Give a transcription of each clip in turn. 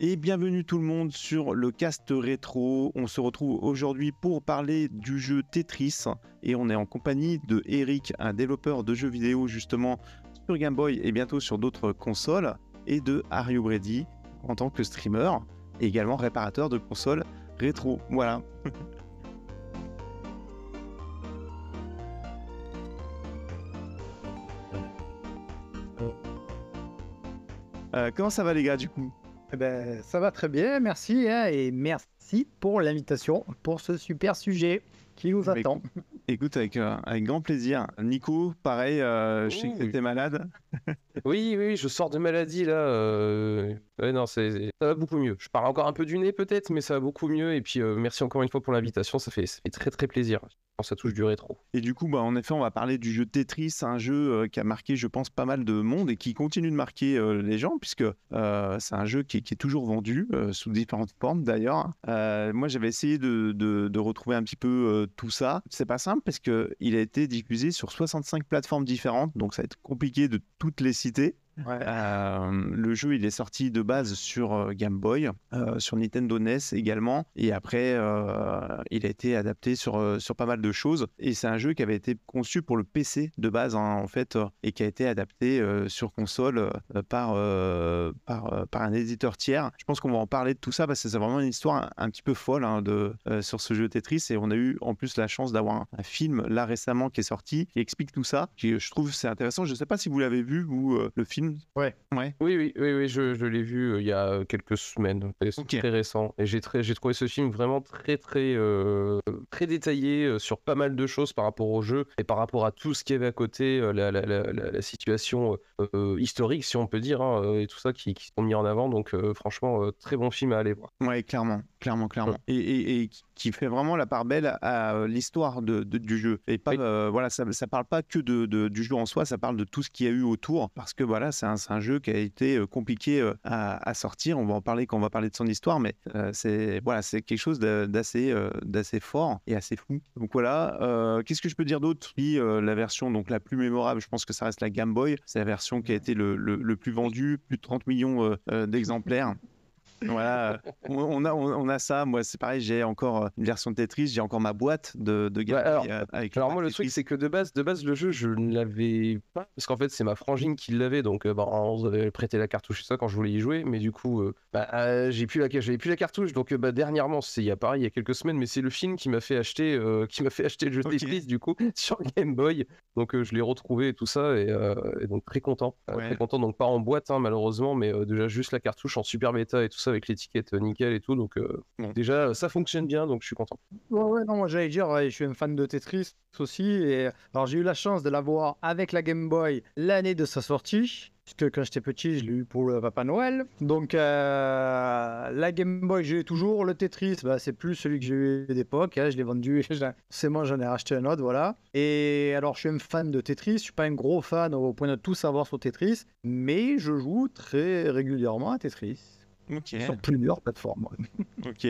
Et bienvenue tout le monde sur le cast rétro. On se retrouve aujourd'hui pour parler du jeu Tetris et on est en compagnie de Eric, un développeur de jeux vidéo justement sur Game Boy et bientôt sur d'autres consoles, et de Ario Brady en tant que streamer et également réparateur de consoles rétro. Voilà. Euh, comment ça va les gars du coup? Eh ben, ça va très bien, merci. hein, et merci pour l'invitation, pour ce super sujet qui nous Bah, attend. Écoute, avec, euh, avec grand plaisir. Nico, pareil, euh, je sais que t'étais malade. Oui, oui, je sors de maladie là. euh, Ouais, non, ça va beaucoup mieux. Je parle encore un peu du nez peut-être, mais ça va beaucoup mieux. Et puis, euh, merci encore une fois pour l'invitation. Ça fait, très très plaisir. Ça touche du rétro. Et du coup, bah, en effet, on va parler du jeu Tetris, un jeu euh, qui a marqué, je pense, pas mal de monde et qui continue de marquer euh, les gens, puisque c'est un jeu qui, est- toujours vendu, sous différentes formes d'ailleurs. Moi, j'avais essayé de, retrouver un petit peu tout ça. C'est pas simple parce qu'il a été diffusé sur 65 plateformes différentes, donc ça va être compliqué de toutes les citer. Le jeu, il est sorti de base sur Game Boy, sur Nintendo NES également, et après, il a été adapté sur, sur pas mal de choses. Et c'est un jeu qui avait été conçu pour le PC de base, hein, en fait, et qui a été adapté sur console par, par, un éditeur tiers. Je pense qu'on va en parler de tout ça parce que c'est vraiment une histoire un, petit peu folle hein, de, sur ce jeu Tetris. Et on a eu en plus la chance d'avoir un, un film là récemment qui est sorti qui explique tout ça, qui je trouve c'est intéressant. Je sais pas si vous l'avez vu, euh, le film. Ouais. Ouais. Oui, oui, oui, oui je, je l'ai vu euh, il y a euh, quelques semaines. C'est très récent. Et j'ai, très, j'ai trouvé ce film vraiment très, très, euh, très détaillé euh, sur pas mal de choses par rapport au jeu et par rapport à tout ce qu'il y avait à côté, euh, la, la, la, la- la situation euh, euh, historique, si on peut dire, hein, euh, et tout ça qui, qui sont mis en avant. Donc, euh, franchement, euh, très bon film à aller voir. Ouais, clairement, clairement, clairement. Et, et- et qui- fait vraiment la part belle à, euh, l'histoire de, de- du jeu. Et pas, euh, voilà, ça, ça parle pas que de, de- du jeu en soi, ça parle de tout ce qu'il y a eu autour. Parce que voilà, c'est un, jeu qui a été euh, compliqué à, à sortir. On va en parler quand on va parler de son histoire, mais euh, c'est voilà, c'est quelque chose d'assez euh, d'assez fort et assez fou. Donc voilà, qu'est-ce que je peux dire d'autre? Oui, la version donc la plus mémorable, je pense que ça reste la Game Boy. C'est la version qui a été le, le- le plus vendue, plus de 30 millions d'exemplaires. Voilà, on a, on on a ça. Moi, c'est pareil, j'ai encore euh, une version de Tetris, j'ai encore ma boîte de, de Game Ouais, alors- euh, avec Alors moi le Tetris. truc c'est que de base de base le jeu je ne l'avais pas parce qu'en fait c'est ma frangine qui l'avait donc euh, bah, on avait prêté la cartouche et ça quand je voulais y jouer mais du coup euh, bah, euh, j'ai plus la j'avais plus la cartouche donc bah, dernièrement c'est il y a pareil il y a quelques semaines mais c'est le film qui m'a fait acheter euh, qui m'a fait acheter le jeu. Tetris du coup sur Game Boy donc je l'ai retrouvé et tout ça et, et donc très content Ouais. très content donc pas en boîte hein, malheureusement mais déjà juste la cartouche en super bêta et tout ça avec l'étiquette euh, nickel et tout donc euh, Bon. déjà ça fonctionne bien donc je suis content Ouais, ouais, non, moi j'allais dire, ouais, je suis un fan de Tetris aussi. Et alors j'ai eu la chance de l'avoir avec la Game Boy l'année de sa sortie. Puisque quand j'étais petit, je l'ai eu pour le Papa Noël. Donc euh, la Game Boy, j'ai eu toujours. Le Tetris, bah, c'est plus celui que j'ai eu d'époque. hein, je l'ai vendu. C'est moi, j'en ai racheté un autre, voilà. Et alors, je suis un fan de Tetris. Je suis pas un gros fan au point de tout savoir sur Tetris. Mais je joue très régulièrement à Tetris. Ok, Sur plusieurs plateformes. ok.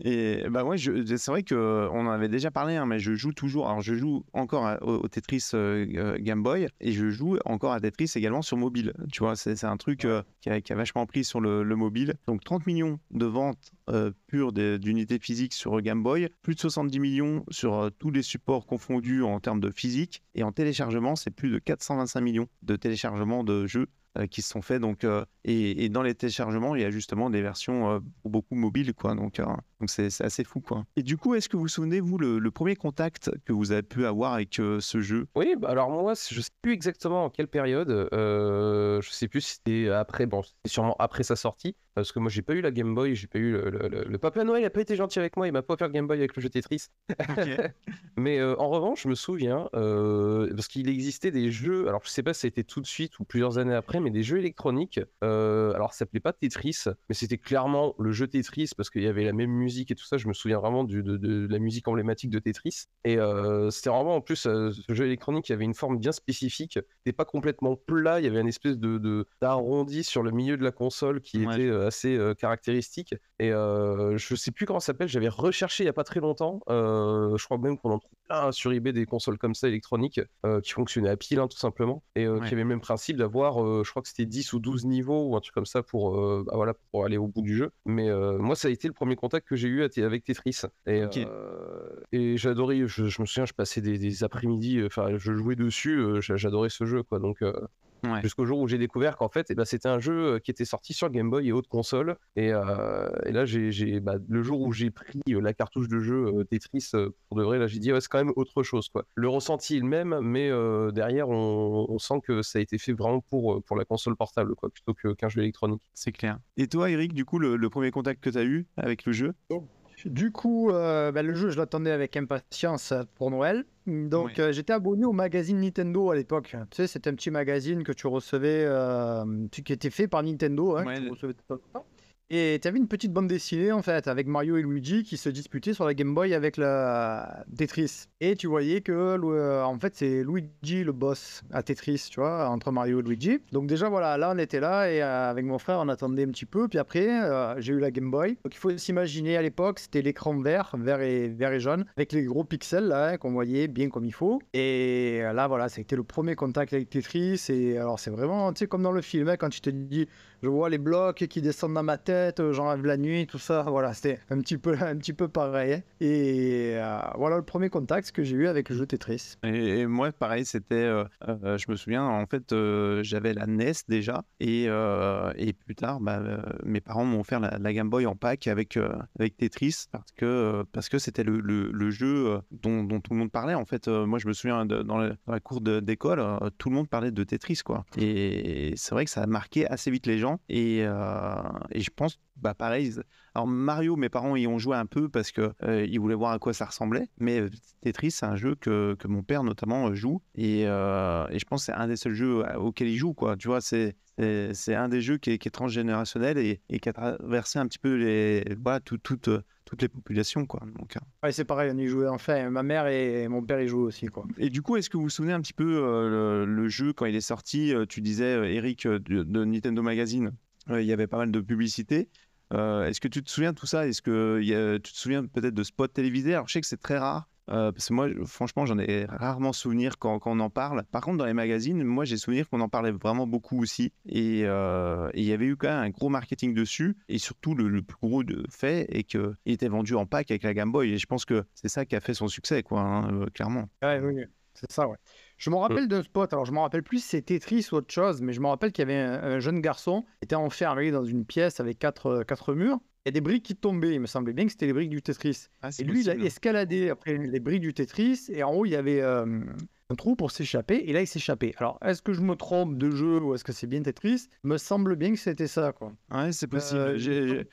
Et bah ouais, c'est vrai que on en avait déjà parlé, hein, mais je joue toujours. Alors je joue encore à- au, au Tetris euh, euh, Game Boy et je joue encore à Tetris également sur mobile. Tu vois, c'est un truc euh, qui, a, qui a vachement pris sur le, le mobile. Donc 30 millions de ventes euh, pures d'unités physiques sur Game Boy, plus de 70 millions sur euh, tous les supports confondus en termes de physique et en téléchargement, c'est plus de 425 millions de téléchargements de jeux euh, qui se sont faits. Donc, euh, et, dans les téléchargements, il y a justement des versions euh, pour beaucoup mobiles, quoi. Donc, euh, donc c'est assez fou, quoi. Et du coup, est-ce que vous vous souvenez, vous, le, premier contact que vous avez pu avoir avec euh, ce jeu? Oui, bah alors moi, je sais plus exactement en quelle période. Euh, je sais plus si c'était après. Bon, c'était sûrement après sa sortie, parce que moi, j'ai pas eu la Game Boy, j'ai pas eu le, le- le- le Papa Noël, il a pas été gentil avec moi, il m'a pas offert Game Boy avec le jeu Tetris. Mais euh, en revanche, je me souviens, euh, parce qu'il existait des jeux, alors je sais pas si c'était tout de suite ou plusieurs années après, mais des jeux électroniques. euh, alors ça s'appelait pas Tetris, mais c'était clairement le jeu Tetris parce qu'il y avait la même musique et tout ça. Je me souviens vraiment du- de, de la musique emblématique de Tetris. Et c'était vraiment en plus ce jeu électronique, il y avait une forme bien spécifique. C'était pas complètement plat, il y avait une espèce de d'arrondi sur le milieu de la console qui Ouais. était assez caractéristique. Et je sais plus comment ça s'appelle, j'avais recherché il y a pas très longtemps. je crois même qu'on en trouve plein sur eBay des consoles comme ça électroniques qui fonctionnaient à pile, hein, tout simplement. Et Ouais. qui avaient le même principe d'avoir, je crois que c'était 10 ou 12 niveaux ou un truc comme ça pour, bah, voilà, pour aller au bout du jeu. Mais moi, ça a été le premier contact que j'ai eu avec Tetris. Et, et j'adorais, je, me souviens, je passais des, des après-midi, enfin, je jouais dessus, j'adorais ce jeu, quoi. Donc, Jusqu'au jour où j'ai découvert qu'en fait, eh ben, c'était un jeu euh, qui était sorti sur Game Boy et autres consoles. Et, euh, là, j'ai, bah, le jour où j'ai pris euh, la cartouche de jeu Tetris pour de vrai, là, j'ai dit, c'est quand même autre chose. Quoi. Le ressenti est le même, mais derrière, on, sent que ça a été fait vraiment pour, pour la console portable, quoi, plutôt qu'un jeu électronique. C'est clair. Et toi, Eric, du coup, le, premier contact que tu as eu avec le jeu? Du coup, euh, ben, le jeu, je l'attendais avec impatience pour Noël. Donc, euh, j'étais abonné au magazine Nintendo à l'époque. Tu sais, c'était un petit magazine que tu recevais, euh, qui était fait par Nintendo. Hein, et tu avais une petite bande dessinée en fait avec Mario et Luigi qui se disputaient sur la Game Boy avec la Tetris. Et tu voyais que euh, en fait c'est Luigi le boss à Tetris, tu vois, entre Mario et Luigi. Donc déjà voilà, là on était là et euh, avec mon frère on attendait un petit peu. Puis après euh, j'ai eu la Game Boy. Donc il faut s'imaginer à l'époque c'était l'écran vert, vert et vert et jaune avec les gros pixels là qu'on voyait bien comme il faut. Et là voilà, c'était le premier contact avec Tetris. Et alors c'est vraiment, tu sais comme dans le film hein, quand tu te dis je vois les blocs qui descendent dans ma tête, euh, j'en rêve la nuit, tout ça. Voilà, c'était un petit peu, un petit peu pareil. Et euh, voilà le premier contact que j'ai eu avec le jeu Tetris. Et, moi, pareil, c'était, euh, je me souviens, en fait, j'avais la NES déjà, et, et plus tard, bah, mes parents m'ont offert la, Game Boy en pack avec, avec Tetris parce que parce que c'était le, le, jeu dont, tout le monde parlait. En fait, moi, je me souviens dans, la, cour d'école, tout le monde parlait de Tetris, quoi. Et c'est vrai que ça a marqué assez vite les gens. Et, et je pense bah pareil. Alors Mario, mes parents y ont joué un peu parce que euh, ils voulaient voir à quoi ça ressemblait. Mais euh, Tetris, c'est un jeu que, que, mon père notamment euh, joue et, et je pense que c'est un des seuls jeux auxquels il joue quoi. Tu vois, c'est c'est un des jeux qui est, qui est transgénérationnel et, et, qui a traversé un petit peu les voilà tout, toutes les populations quoi. Donc ouais, c'est pareil, on y jouait enfin. Ma mère et mon père y jouent aussi quoi. Et du coup, est-ce que vous vous souvenez un petit peu le, jeu quand il est sorti Tu disais Eric de, de Nintendo Magazine. il y avait pas mal de publicité. Euh, est-ce que tu te souviens de tout ça? Est-ce que tu te souviens peut-être de spots télévisés? Alors je sais que c'est très rare. Euh, parce que moi, franchement, j'en ai rarement souvenir quand, on en parle. Par contre, dans les magazines, moi, j'ai souvenir qu'on en parlait vraiment beaucoup aussi. Euh, et il y avait eu quand même un gros marketing dessus. Et surtout, le, plus gros de fait est qu'il était vendu en pack avec la Game Boy. Et je pense que c'est ça qui a fait son succès, quoi, hein, clairement. Ouais, oui, c'est ça, ouais. Je me rappelle d'un spot, alors je me rappelle plus si c'est Tetris ou autre chose, mais je me rappelle qu'il y avait un, jeune garçon qui était enfermé dans une pièce avec quatre, euh, quatre murs. Y a des briques qui tombaient, il me semblait bien que c'était les briques du Tetris. Ah, et lui, il a escaladé après les briques du Tetris, et en haut, il y avait euh, un trou pour s'échapper, et là, il s'échappait. Alors, est-ce que je me trompe de jeu, ou est-ce que c'est bien Tetris? Me semble bien que c'était ça, quoi. Ouais, c'est possible. Euh,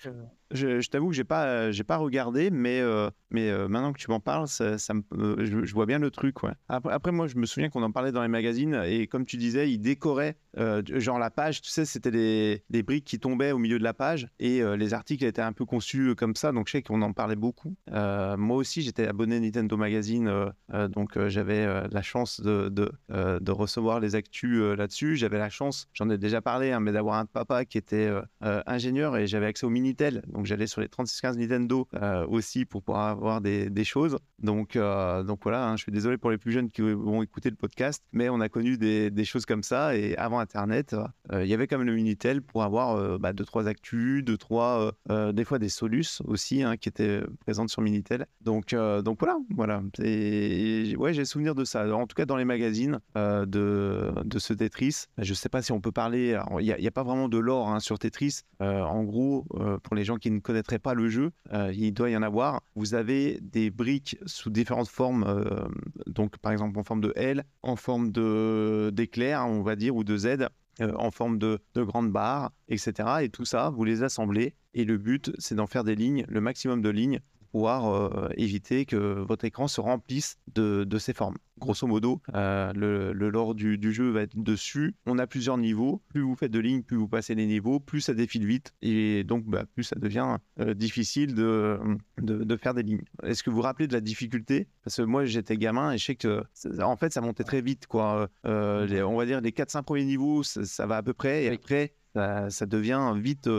je, t'avoue que j'ai pas, euh, j'ai pas regardé, mais, euh, mais euh, maintenant que tu m'en parles, ça, me, je, vois bien le truc. Ouais. Après, moi, je me souviens qu'on en parlait dans les magazines et comme tu disais, ils décoraient genre la page. Tu sais, c'était des, des, briques qui tombaient au milieu de la page et les articles étaient un peu conçus comme ça. Donc je sais qu'on en parlait beaucoup. moi aussi, j'étais abonné Nintendo Magazine, donc j'avais la chance de, de, de, recevoir les actus là-dessus. J'avais la chance, j'en ai déjà parlé, hein, mais d'avoir un papa qui était ingénieur et j'avais accès au Minitel. Donc j'allais sur les 3615 Nintendo euh, aussi pour pouvoir avoir des, choses. Donc, euh, donc voilà, hein, je suis désolé pour les plus jeunes qui vont écouter le podcast, mais on a connu des, choses comme ça. Et avant Internet, euh, il y avait même le Minitel pour avoir bah, deux, trois actus, deux, trois, des fois des solus aussi hein, qui étaient présentes sur Minitel. Donc, donc voilà, voilà. Et, ouais, j'ai souvenir de ça. En tout cas, dans les magazines de, de ce Tetris, je sais pas si on peut parler. Il n'y a, pas vraiment de lore hein, sur Tetris. en gros, pour les gens qui ne connaîtraient pas le jeu, euh, il doit y en avoir. Vous avez des briques sous différentes formes, euh, donc par exemple en forme de L, en forme d'éclair, on va dire, ou de Z, euh, en forme de, de grandes barres, etc. Et tout ça, vous les assemblez. Et le but, c'est d'en faire des lignes, le maximum de lignes pouvoir euh, éviter que votre écran se remplisse de, ces formes. Grosso modo, euh, le, le, lore du, jeu va être dessus. On a plusieurs niveaux. Plus vous faites de lignes, plus vous passez les niveaux, plus ça défile vite. Et donc, bah, plus ça devient euh, difficile de, de, faire des lignes. Est-ce que vous vous rappelez de la difficulté? Parce que moi, j'étais gamin et je sais que, en fait, ça montait très vite. Quoi. on va dire les 4-5 premiers niveaux, ça, ça, va à peu près. Et après, ça, devient vite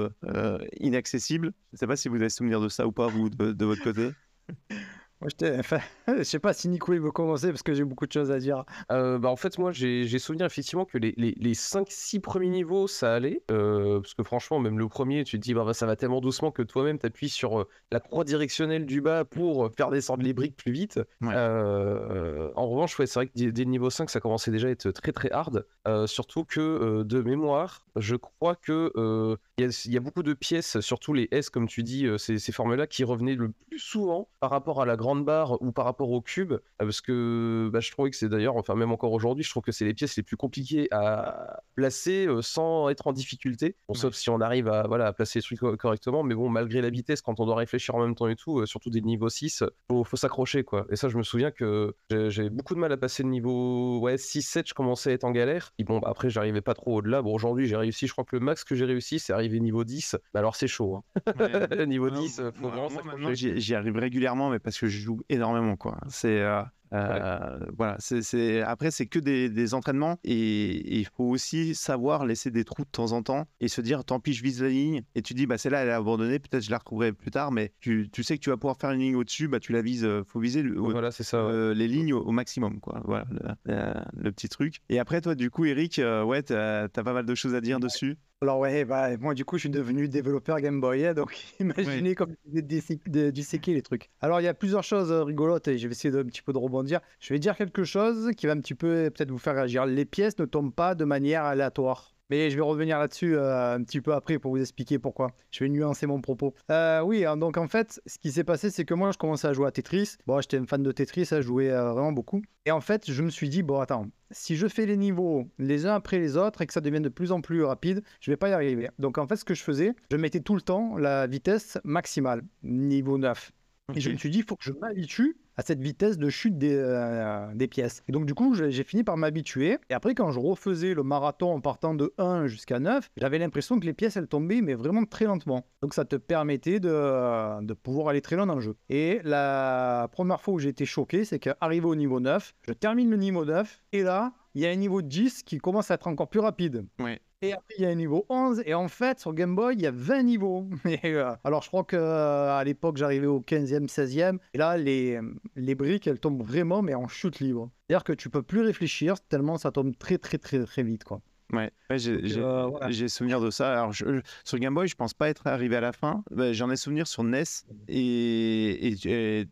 inaccessible. Je ne sais pas si vous avez souvenir de ça ou pas, vous, de, votre côté. Enfin, je sais pas si Nico il veut commencer parce que j'ai beaucoup de choses à dire. Euh, bah, en fait, moi, j'ai souvenir effectivement que les, les, les 5-6 premiers niveaux, ça allait. euh, parce que franchement, même le premier, tu te dis, bah, bah, ça va tellement doucement que toi-même, tu appuies sur euh, la croix directionnelle du bas pour faire descendre les briques plus vite. Ouais. Euh, en revanche, ouais, c'est vrai que dès, dès le niveau 5, ça commençait déjà à être très très hard. Euh, surtout que euh, de mémoire, je crois que euh, il y, a- il y a beaucoup de pièces, surtout les S, comme tu dis, euh, ces, ces formes-là, qui revenaient le plus souvent par rapport à la grande barre ou par rapport au cube. euh, parce que bah, je trouvais que c'est d'ailleurs, enfin même encore aujourd'hui, je trouve que c'est les pièces les plus compliquées à placer euh, sans être en difficulté. Bon, sauf si on arrive à, voilà, à placer les trucs co- correctement. Mais bon, malgré la vitesse, quand on doit réfléchir en même temps et tout, surtout des niveaux 6, faut, faut s'accrocher quoi. Et ça, je me souviens que j'ai- j'avais beaucoup de mal à passer le niveau ouais, 6-7, je commençais à être en galère. Et bon, bah, après, j'arrivais pas trop au-delà. Bon, aujourd'hui, j'ai réussi, je crois que le max que j'ai réussi, c'est arriver niveau 10. Mais alors, c'est chaud. hein. niveau 10, euh, faut Moi, vraiment moi, j'y j'y arrive régulièrement, mais parce que je joue énormément, quoi. C'est euh, euh, voilà, c'est après c'est que des, des entraînements et, il faut aussi savoir laisser des trous de temps en temps et se dire tant pis je vise la ligne et tu dis bah celle-là elle est abandonnée, peut-être je la retrouverai plus tard, mais tu, tu sais que tu vas pouvoir faire une ligne au-dessus, bah tu la vises, euh, faut viser le- au- Voilà, c'est ça. ouais. euh, les lignes au, au maximum, quoi. Voilà le, euh, le petit truc. Et après toi du coup Eric, euh, ouais t'as as pas mal de choses à dire dessus. Alors ouais, bah, moi du coup je suis devenu développeur Game Boy, hein, donc imaginez comme je vais dissé- de- disséquer les trucs. Alors il y a plusieurs choses rigolotes et je vais essayer de, un petit peu de rebondir. Je vais dire quelque chose qui va un petit peu peut-être vous faire réagir. Les pièces ne tombent pas de manière aléatoire. Mais je vais revenir là-dessus euh, un petit peu après pour vous expliquer pourquoi. Je vais nuancer mon propos. Euh, oui, hein, donc en fait, ce qui s'est passé, c'est que moi, je commençais à jouer à Tetris. Bon, j'étais un fan de Tetris, à jouer euh, vraiment beaucoup. Et en fait, je me suis dit, bon, attends, si je fais les niveaux les uns après les autres et que ça devient de plus en plus rapide, je vais pas y arriver. Donc en fait, ce que je faisais, je mettais tout le temps la vitesse maximale, niveau 9. Et je me suis dit, il faut que je m'habitue à cette vitesse de chute des, euh, des pièces. Et donc, du coup, j'ai j'ai fini par m'habituer. Et après, quand je refaisais le marathon en partant de 1 jusqu'à 9, j'avais l'impression que les pièces, elles tombaient, mais vraiment très lentement. Donc, ça te permettait de, de pouvoir aller très loin dans le jeu. Et la première fois où j'ai été choqué, c'est qu'arrivé au niveau 9, je termine le niveau 9, et là, il y a un niveau 10 qui commence à être encore plus rapide. Ouais. Et après, il y a un niveau 11. Et en fait, sur Game Boy, il y a 20 niveaux. Et, euh, alors, je crois que euh, l'époque, j'arrivais au 15e, 16e. Et là, les, les briques, elles tombent vraiment, mais en chute libre. C'est-à-dire que tu peux plus réfléchir tellement ça tombe très, très, très, très vite. Quoi. Ouais, ouais, j'ai Euh, souvenir de ça. Alors, je- je- sur Game Boy, je pense pas être arrivé à la fin. Bah, J'en ai souvenir sur NES. Et, et,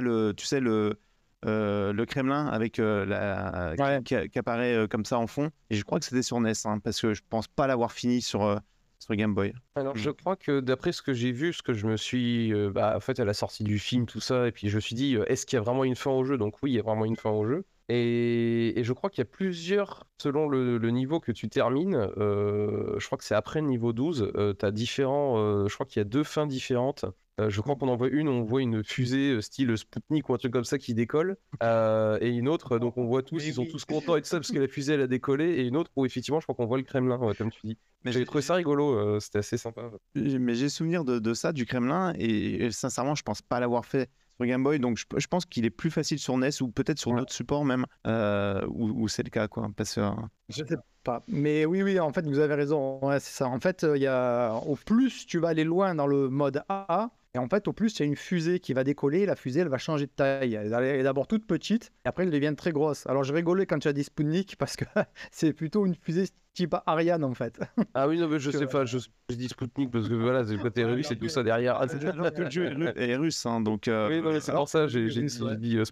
le, tu sais, le, euh, le Kremlin avec euh, la, qui- Ouais. qui, qui apparaît euh, comme ça en fond. Et je crois que c'était sur NES, hein, parce que je pense pas l'avoir fini sur, euh, sur Game Boy. Alors, Mm. je crois que d'après ce que j'ai vu, ce que je me suis. euh, bah, en fait, à la sortie du film, tout ça, et puis je me suis dit, euh, est-ce qu'il y a vraiment une fin au jeu? Donc, oui, il y a vraiment une fin au jeu. Et, et je crois qu'il y a plusieurs, selon le, le niveau que tu termines, euh, je crois que c'est après le niveau 12, tu as différents. euh, je crois qu'il y a deux fins différentes. Euh, je crois qu'on en voit une, on voit une fusée euh, style Spoutnik ou un truc comme ça qui décolle. euh, et une autre, donc on voit tous, ils sont oui. tous contents et tout ça parce que la fusée elle a décollé. Et une autre où effectivement, je crois qu'on voit le Kremlin, ouais, comme tu dis. Mais j'ai- trouvé ça rigolo, euh, c'était assez sympa. j'ai- mais j'ai souvenir de, de ça, du Kremlin. Et, et sincèrement, je pense pas l'avoir fait sur Game Boy. Donc, je, je pense qu'il est plus facile sur NES ou peut-être sur Ouais. d'autres supports même, euh, où, où c'est le cas. Quoi, parce que, Je sais pas. Mais oui, oui, en fait, vous avez raison. Ouais, c'est ça. En fait, euh, il y a... au plus tu vas aller loin dans le mode AA, et en fait, au plus, il y a une fusée qui va décoller. La fusée, elle va changer de taille. Elle est d'abord toute petite, et après, elle devient très grosse. Alors, je rigolais quand tu as dit Sputnik, parce que c'est plutôt une fusée type Ariane, en fait. Ah oui, non, mais je Que- sais pas, je, je dis Spoutnik parce que voilà, c'est le côté russe et après- tout ça derrière. Ah, tout le jeu est ru- est russe, hein, donc. euh, Oui, non, mais c'est alors, pour ça, j'ai j'ai dit, ouais. j'ai dit, euh,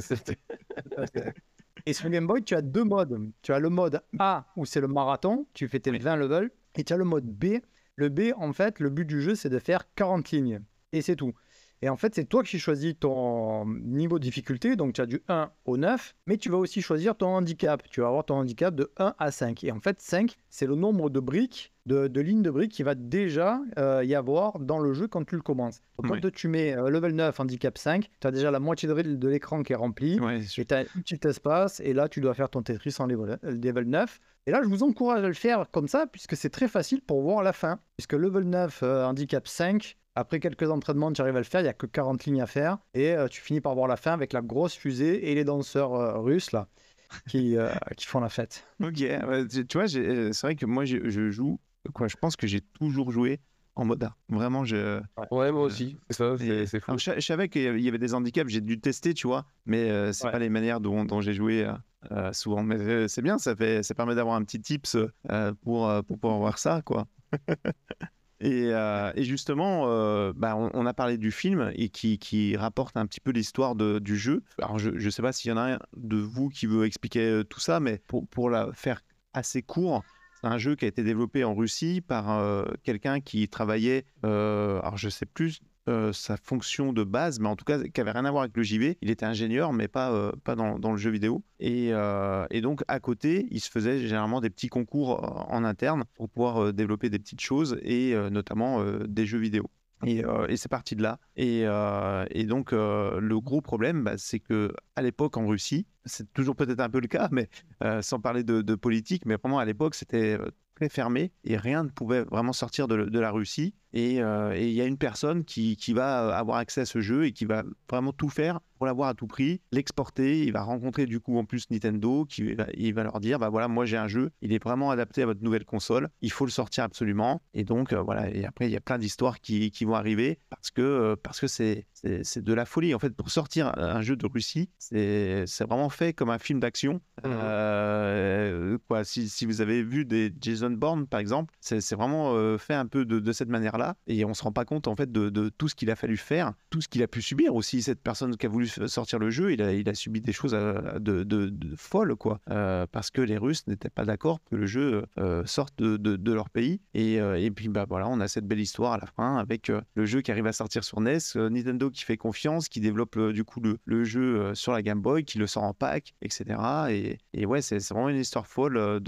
c'était- Et sur Game Boy, tu as deux modes. Tu as le mode A où c'est le marathon, tu fais tes 20 levels, et tu as le mode B. Le B, en fait, le but du jeu, c'est de faire 40 lignes. Et c'est tout. Et en fait, c'est toi qui choisis ton niveau de difficulté, donc tu as du 1 au 9, mais tu vas aussi choisir ton handicap. Tu vas avoir ton handicap de 1 à 5. Et en fait, 5, c'est le nombre de briques, de, de lignes de briques qui va déjà euh, y avoir dans le jeu quand tu le commences. Donc, Oui. quand tu mets euh, level 9, handicap 5, tu as déjà la moitié de, de l'écran qui est rempli. ouais, je- Et tu as un petit espace, et là, tu dois faire ton Tetris en level, euh, level 9. Et là, je vous encourage à le faire comme ça, puisque c'est très facile pour voir la fin. Puisque level 9, euh, handicap 5, après quelques entraînements, tu arrives à le faire, il n'y a que 40 lignes à faire. Et euh, tu finis par voir la fin avec la grosse fusée et les danseurs euh, russes, là, qui, euh, qui font la fête. Ok, ouais, tu tu vois, c'est vrai que moi je, je joue, quoi, je pense que j'ai toujours joué en mode art. Vraiment, je. Ouais, moi aussi. C'est ça, fou. Alors, je, je savais qu'il y avait- des handicaps, j'ai dû tester, tu vois, mais euh, c'est Ouais. pas les manières dont, dont j'ai joué euh, souvent. Mais euh, c'est bien, ça fait, ça permet d'avoir un petit tips euh, pour, euh, pour pouvoir voir ça, quoi. Et, euh, et justement, euh, bah, on, a parlé du film et qui, rapporte un petit peu l'histoire du jeu. Alors, je ne sais pas s'il y en a un de vous qui veut expliquer euh, tout ça, mais pour, pour la faire assez court, c'est un jeu qui a été développé en Russie par quelqu'un qui travaillait, alors je sais plus euh, sa fonction de base, mais en tout cas qui avait rien à voir avec le JV. Il était ingénieur, mais pas, euh, pas dans, dans le jeu vidéo. Et, euh, et donc à côté, il se faisait généralement des petits concours en interne pour pouvoir développer des petites choses et notamment des jeux vidéo. Et, et c'est parti de là. Et, et donc, le gros problème, bah, c'est que à l'époque en Russie, c'est toujours peut-être un peu le cas, mais sans parler de, de politique, mais vraiment à l'époque, c'était très fermé et rien ne pouvait vraiment sortir de, de la Russie. Et euh, et il y a une personne qui, qui va avoir accès à ce jeu et qui va vraiment tout faire pour l'avoir à tout prix, l'exporter. Il va rencontrer du coup en plus Nintendo, qui va, il va leur dire bah voilà, moi j'ai un jeu, il est vraiment adapté à votre nouvelle console, il faut le sortir absolument. Et donc euh, voilà, et après il y a plein d'histoires qui, qui vont arriver parce que euh, parce que c'est de la folie en fait pour sortir un jeu de Russie, c'est vraiment fait comme un film d'action. Euh, quoi, si, si vous avez vu des Jason Bourne par exemple, c'est vraiment fait un peu de, de cette et on se rend pas compte en fait de, tout ce qu'il a fallu faire, tout ce qu'il a pu subir aussi. Cette personne qui a voulu sortir le jeu, il a, subi des choses euh, de, de, folles quoi, Euh, parce que les Russes n'étaient pas d'accord que le jeu euh, sorte de, leur pays et, puis bah voilà, on a cette belle histoire à la fin avec le jeu qui arrive à sortir sur NES, Nintendo qui fait confiance, qui développe du coup le, jeu sur la Game Boy, qui le sort en pack, etc. Et, ouais, c'est vraiment une histoire folle.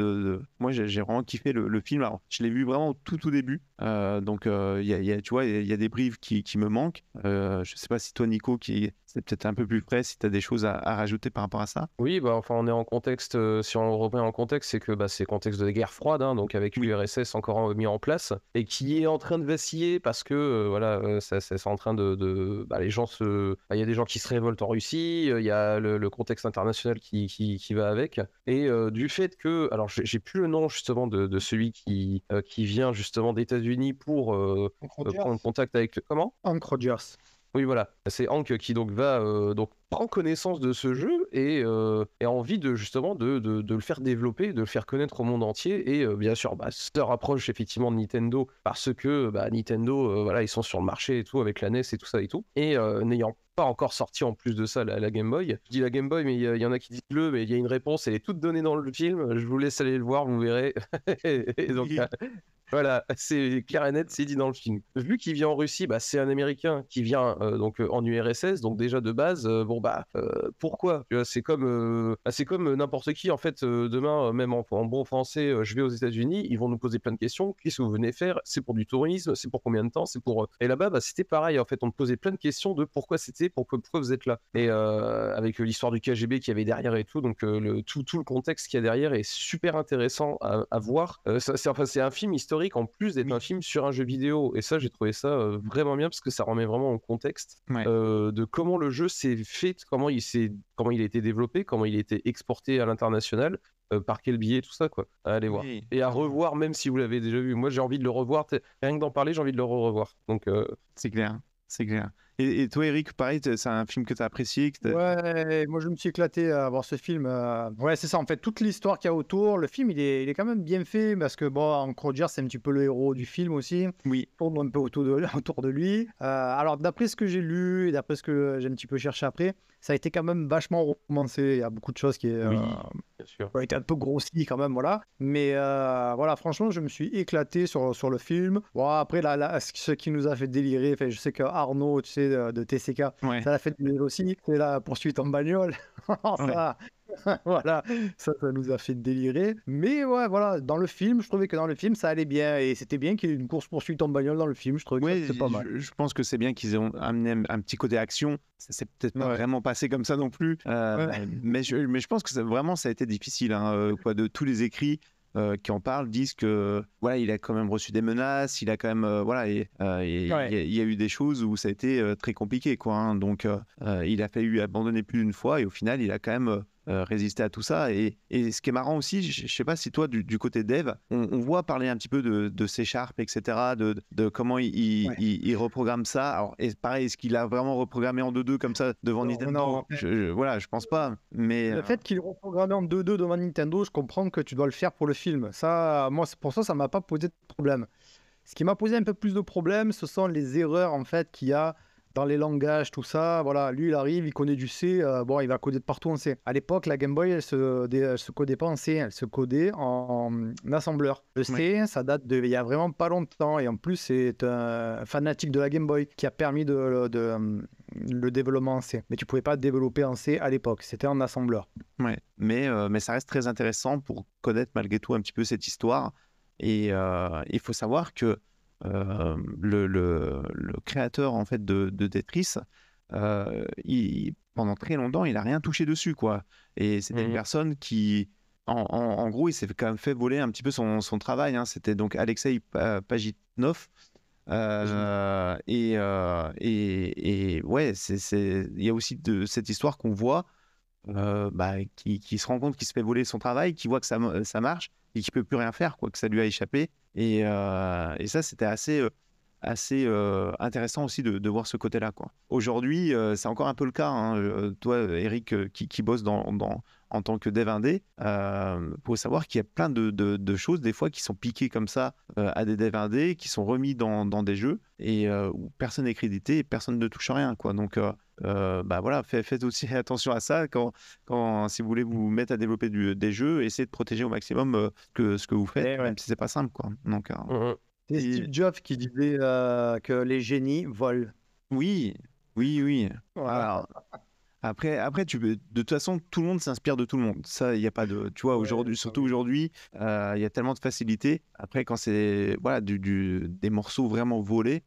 Moi, j'ai vraiment kiffé le, film. Je l'ai vu vraiment au tout tout début. Donc, il y a, il y a- tu vois, il y a des briefs qui, me manquent. Euh, je sais pas si toi, Nico, qui c'est peut-être un peu plus près, si tu as des choses à, à rajouter par rapport à ça? Oui, bah, enfin, on est en contexte, euh, si on remet en contexte, c'est que bah, c'est contexte de guerre froide, hein, donc avec l'URSS encore en- mis en place, et qui est en train de vaciller parce que, euh, voilà, euh, ça- ça- c'est en train de... de- bah, les gens se... bah, Il y a des gens qui se révoltent en Russie, euh, il y a le, le contexte international qui, qui, qui va avec, et euh, du fait que... Alors, j'ai j'ai plus le nom, justement, de, de celui qui, euh, qui vient, justement, des États-Unis pour euh, euh, prendre contact avec... Comment? Hank Rogers. Oui, voilà. C'est Hank qui donc va euh, donc prendre connaissance de ce jeu et, euh, et a envie de justement de, de- de le faire développer, de le faire connaître au monde entier et euh, bien sûr bah, se rapproche effectivement de Nintendo parce que bah, Nintendo voilà ils sont sur le marché et tout avec la NES et tout ça et tout et n'ayant pas encore sorti en plus de ça la, la Game Boy. Je dis la Game Boy mais il y, en a qui disent le mais il y a une réponse elle est toute donnée dans le film. Je vous laisse aller le voir vous verrez. et donc voilà, c'est clair et net, c'est dit dans le film. Vu qu'il vient en Russie, bah, c'est un Américain qui vient euh, donc euh, en URSS, donc déjà de base, euh, bon bah pourquoi? C'est comme, bah, c'est comme n'importe qui en fait. demain, même en, bon français, je vais aux États-Unis, ils vont nous poser plein de questions. Qu'est-ce que vous venez faire? C'est pour du tourisme C'est pour combien de temps? C'est pour et là-bas, bah, c'était pareil en fait. On te posait plein de questions de pourquoi c'était, pourquoi, vous êtes là. Et avec l'histoire du KGB qui avait derrière et tout, donc le, tout, tout le contexte qu'il y a derrière est super intéressant à, à voir. Enfin c'est un film historique en plus d'être un film sur un jeu vidéo. Et ça, j'ai trouvé ça euh, vraiment bien parce que ça remet vraiment en contexte Ouais. euh, de comment le jeu s'est fait, comment il s'est, comment il a été développé, comment il a été exporté à l'international, euh, par quel biais, tout ça quoi. À aller voir. Oui. Et à revoir, même si vous l'avez déjà vu. Moi, j'ai envie de le revoir. Rien que d'en parler, j'ai envie de le revoir. Donc, C'est clair, c'est clair. Et, et toi, Eric, pareil, c'est un film que tu as apprécié que Ouais, moi je me suis éclaté à voir ce film. euh, Ouais, c'est ça, en fait, toute l'histoire qu'il y a autour. Le film, il est, il est quand même bien fait parce que, bon, Hank Rogers, c'est un petit peu le héros du film aussi. Oui. Il tourne un peu autour de, autour de lui. Euh, alors, d'après ce que j'ai lu et d'après ce que j'ai un petit peu cherché après, ça a été quand même vachement romancé. Il y a beaucoup de choses qui euh, Oui. bien sûr. ont été un peu grossi quand même, voilà. Mais euh, voilà, franchement, je me suis éclaté sur, sur le film. Bon, après, là, là, ce qui nous a fait délirer, je sais que Arnaud, tu sais, de, TCK, Ouais. ça l'a fait délirer aussi. C'est la poursuite en bagnole. ça, voilà, ça, ça nous a fait délirer. Mais ouais, voilà, dans le film, je trouvais que dans le film, ça allait bien. Et c'était bien qu'il y ait une course-poursuite en bagnole dans le film. Je trouvais que c'était pas mal. je, je pense que c'est bien qu'ils ont amené un, un petit côté action. Ça s'est peut-être pas vraiment passé comme ça non plus. Euh, Ouais. mais, je, mais je pense que ça, vraiment, ça a été difficile. hein, euh, quoi, de tous les écrits euh, qui en parlent disent que voilà, il a quand même reçu des menaces. Il a quand même euh, voilà, euh, il y a- y, eu des choses où ça a été euh, très compliqué, quoi. hein. donc, il a fallu abandonner plus d'une fois et au final, il a quand même euh, résister à tout ça. Et, et ce qui est marrant aussi, je, je sais pas si toi, du, du côté dev, on, on voit parler un petit peu de, de C Sharp, etc., de, de comment il, il, Ouais. il- il reprogramme ça. Alors, et pareil, est-ce qu'il a vraiment reprogrammé en 2.2 comme ça devant Non, Nintendo non, je, je- Voilà, je pense pas. Mais Le euh, fait qu'il est reprogrammé en 2-2 devant Nintendo, je comprends que tu dois le faire pour le film. Ça, moi, pour ça, ça m'a pas posé de problème. Ce qui m'a posé un peu plus de problème, ce sont les erreurs en fait qu'il y a dans les langages, tout ça. Voilà, lui, il arrive, il connaît du C. euh, bon, il va coder de partout en C. À l'époque, la Game Boy, elle se, elle se codait pas en C, elle se codait en, en assembleur. Le C, ça date de, il y a vraiment pas longtemps. Et en plus, c'est un fanatique de la Game Boy qui a permis de, de, le développement en C. Mais tu pouvais pas développer en C à l'époque. C'était en assembleur. Ouais, mais, euh, mais ça reste très intéressant pour connaître malgré tout un petit peu cette histoire. Et euh, il faut savoir que euh, le, le- le créateur en fait de, de Tetris, euh, il- pendant très longtemps, il n'a rien touché dessus, quoi. Et c'était une Mhm. personne qui, en, en- en gros, il s'est quand même fait voler un petit peu son, son travail. hein. C'était donc Alexei Pa- Pajitnov. Euh, et, euh, et, et ouais, il y a aussi de cette histoire qu'on voit bah, qui, qui se rend compte qu'il se fait voler son travail, qui voit que ça, ça marche et qui peut plus rien faire, quoi, que ça lui a échappé. Et, euh, et ça, c'était assez, euh, euh, intéressant aussi de, voir ce côté-là. Aujourd'hui, c'est encore un peu le cas. hein. Toi, Eric, qui, bosse en tant que dev indé, faut savoir qu'il y a plein de, choses, des fois, qui sont piquées comme ça à des devs indés, qui sont remis dans, des jeux et où personne n'est crédité et personne ne touche rien. Quoi. Donc, euh, bah voilà, fait- faites aussi attention à ça quand, quand si vous voulez vous mettre à développer du- des jeux, essayez de protéger au maximum euh, que, ce que vous faites, Eh ouais. même si c'est pas simple. Quoi. Donc, euh, Mhm. C'est Et- Steve Jobs qui disait euh, que les génies volent. oui, oui, oui. Voilà. Alors, après, après tu peux- de toute façon, tout le monde s'inspire de tout le monde. Ça, il n'y a pas de. Tu vois, aujourd'hui, surtout aujourd'hui, euh, il y a tellement de facilité. Après, quand c'est voilà, du, du- des morceaux vraiment volés,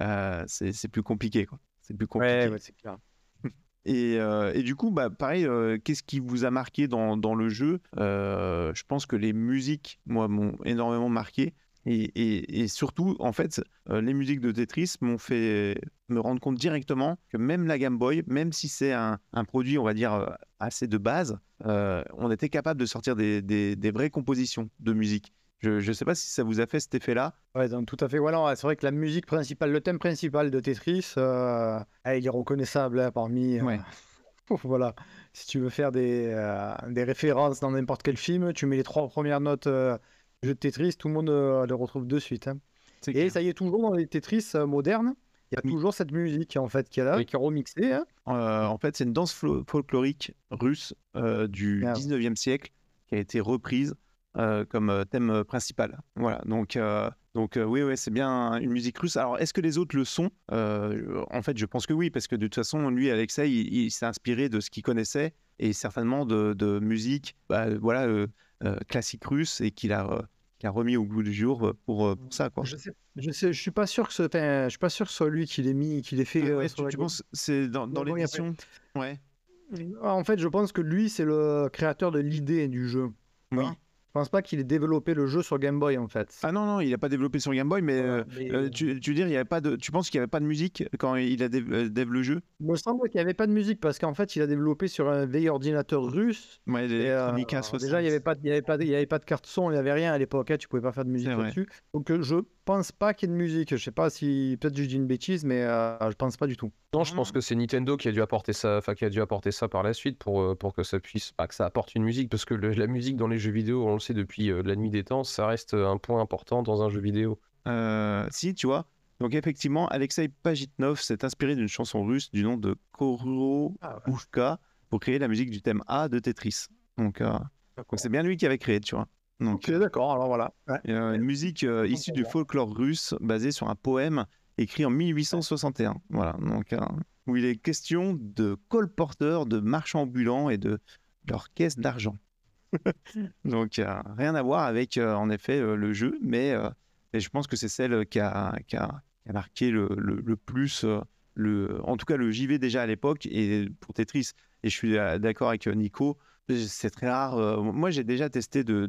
euh, c'est c'est plus compliqué. quoi. C'est plus compliqué. Ouais, ouais, c'est clair. Et, euh, et du coup, bah, pareil, euh, qu'est-ce qui vous a marqué dans, dans le jeu? Euh, Je pense que les musiques, moi, m'ont énormément marqué. Et, et- et surtout, en fait, les musiques de Tetris m'ont fait me rendre compte directement que même la Game Boy, même si c'est un, un produit, on va dire, assez de base, on était capable de sortir des, des- des vraies compositions de musique. Je ne sais pas si ça vous a fait cet effet-là. Ouais, donc, tout à fait. Voilà, c'est vrai que la musique principale, le thème principal de Tetris, euh, il est reconnaissable hein, parmi. euh, Ouais. voilà. Si tu veux faire des, euh, des références dans n'importe quel film, tu mets les trois premières notes euh, du jeu de Tetris, tout le monde euh, le retrouve de suite. hein. Et clair. ça y est, toujours dans les Tetris euh, modernes, il y a toujours cette musique en fait qui est là, Oui. qui est remixée. hein. Euh, en fait, c'est une danse folklorique russe euh, du Ah ouais. 19e siècle qui a été reprise euh, comme euh, thème euh, principal. Voilà, donc, euh, donc euh, oui, ouais, c'est bien une musique russe. Alors, est-ce que les autres le sont? En fait, je pense que oui, parce que de toute façon, lui, Alexei, il, il s'est inspiré de ce qu'il connaissait et certainement de, de musique bah, voilà, classique russe et qu'il a, a remis au goût du jour pour, pour ça. Quoi. Je sais, je sais, je suis pas sûr que ce, je suis pas sûr que ce soit lui qui l'ait mis, qui l'ait fait. Ah ouais, tu, penses c'est dans, dans l'édition Ouais. En fait, je pense que lui, c'est le créateur de l'idée du jeu. Oui. Hein? Je pense pas qu'il ait développé le jeu sur Game Boy en fait. Ah non, non, il n'a pas développé sur Game Boy, mais euh, mais, Euh, tu, tu veux dire, il y avait pas de, tu penses qu'il n'y avait pas de musique quand il a dev, euh, le jeu? Il me semble qu'il n'y avait pas de musique parce qu'en fait, il a développé sur un vieil ordinateur russe. Ouais, Et, les euh, Amiga alors 60. déjà, il n'y avait, pas de- il y avait, pas il y avait pas de carte son, il n'y avait rien à l'époque. hein, tu pouvais pas faire de musique là-dessus. Donc, je pense pas qu'il y ait de musique. Je sais pas si. Peut-être que je dis une bêtise, mais euh, je pense pas du tout. Non, je pense que c'est Nintendo qui a dû apporter ça, enfin qui a dû apporter ça par la suite pour, euh, pour que ça puisse, bah, que ça apporte une musique, parce que le- la musique dans les jeux vidéo, on le sait depuis euh, la nuit des temps, ça reste un point important dans un jeu vidéo. Euh, si, tu vois. Donc effectivement, Alexei Pajitnov s'est inspiré d'une chanson russe du nom de Korobushka pour créer la musique du thème A de Tetris. Donc euh, donc c'est bien lui qui avait créé, tu vois. Donc Ok, d'accord. Alors voilà. Ouais. euh, une musique euh, issue du folklore russe basée sur un poème écrit en 1861. Voilà, donc euh, où il est question de colporteurs, de marchands ambulants et de leur caisse d'argent. donc rien à voir avec euh, en effet euh, le jeu, mais, mais je pense que c'est celle qui a, qui a- qui a marqué le, le- le plus, le, en tout cas le JV déjà à l'époque et pour Tetris. Et je suis d'accord avec Nico, c'est très rare. moi, j'ai déjà testé de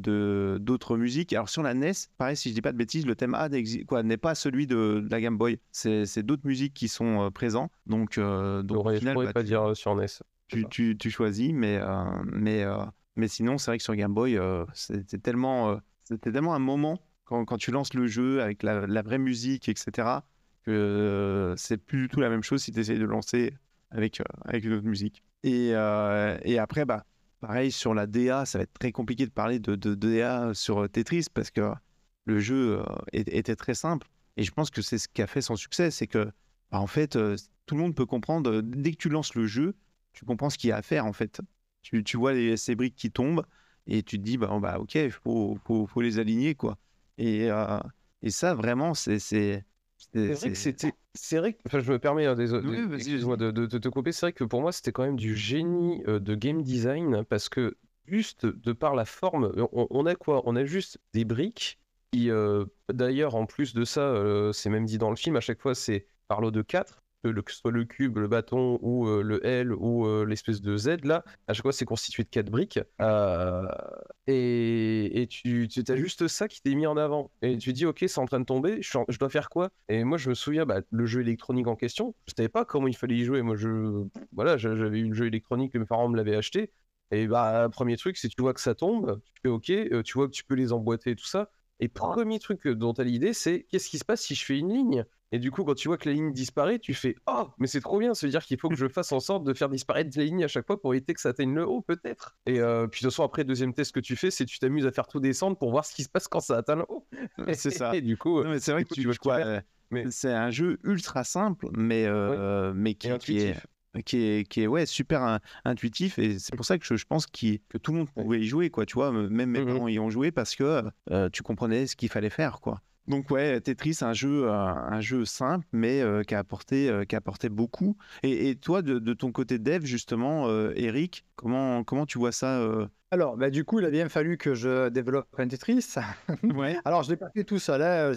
d'autres musiques. Alors, sur la NES, pareil, si je dis pas de bêtises, le thème A quoi, n'est pas celui de, de la Game Boy. C'est d'autres musiques qui sont présents. Donc, euh, donc au pourrais, je final, pourrais bah, pas tu- dire sur NES. tu, tu, tu choisis, mais, euh, mais, euh, mais sinon, c'est vrai que sur Game Boy, c'était tellement, c'était tellement un moment quand, quand tu lances le jeu avec la, la vraie musique, etc., que c'est plus du tout la même chose si tu essayes de lancer avec, avec une autre musique. Et, et après, bah, pareil, sur la DA, ça va être très compliqué de parler de, de, DA sur Tetris parce que le jeu euh, était très simple. Et je pense que c'est ce qui a fait son succès, c'est que, bah, en fait, euh, tout le monde peut comprendre, euh, dès que tu lances le jeu, tu comprends ce qu'il y a à faire, en fait. Tu, tu vois les, ces briques qui tombent et tu te dis, bah, bah ok, il faut, faut, faut les aligner, quoi. Et, euh, et ça, vraiment, c'est... C'est C'est vrai que c'était. C'est vrai que. Enfin, je me permets, hein, Oui, excuse-moi de, de- de te couper. C'est vrai que pour moi, c'était quand même du génie euh, de game design parce que juste de par la forme, on, on a quoi? On a juste des briques qui, euh, d'ailleurs, en plus de ça, euh, c'est même dit dans le film, à chaque fois, c'est par lot de 4. Le- que ce soit le cube, le bâton ou euh, le L ou euh, l'espèce de Z là, à chaque fois c'est constitué de 4 briques. Euh, et, et tu, tu as juste ça qui t'est mis en avant. Et tu dis, ok, c'est en train de tomber, je, dois faire quoi? Et moi, je me souviens, bah, le jeu électronique en question, je savais pas comment il fallait y jouer. Moi, je, voilà, j'a- j'avais eu le jeu électronique, mes parents me l'avaient acheté. Et bah, premier truc, c'est tu vois que ça tombe, tu fais ok, tu vois que tu peux les emboîter et tout ça. Et premier truc dont tu as l'idée, c'est qu'est-ce qui se passe si je fais une ligne? Et du coup, quand tu vois que la ligne disparaît, tu fais Oh, mais c'est trop bien, ça veut dire qu'il faut que je fasse en sorte de faire disparaître la ligne à chaque fois pour éviter que ça atteigne le haut, peut-être. Et euh, puis, de toute façon, après, deuxième test que tu fais, c'est tu t'amuses à faire tout descendre pour voir ce qui se passe quand ça atteint le haut. c'est ça. Et du coup, Non, mais c'est vrai que tu, tu vois a. euh, Mais- c'est un jeu ultra simple, mais, euh, mais qui, est, qui est, qui est ouais, super in- intuitif. Et c'est pour ça que je, je pense qu'il- que tout le monde pouvait y jouer, quoi. Tu vois, même mes Mhm. parents y ont joué parce que euh, tu comprenais ce qu'il fallait faire, quoi. Donc ouais, Tetris, un jeu, euh, un jeu simple, mais euh, qui a apporté, euh, qui a apporté beaucoup. Et, et toi, de, de ton côté dev, justement, euh, Eric, comment, comment tu vois ça Alors, bah, du coup, il a bien fallu que je développe un Tetris. Ouais. Alors, je l'ai pas fait tout seul. hein.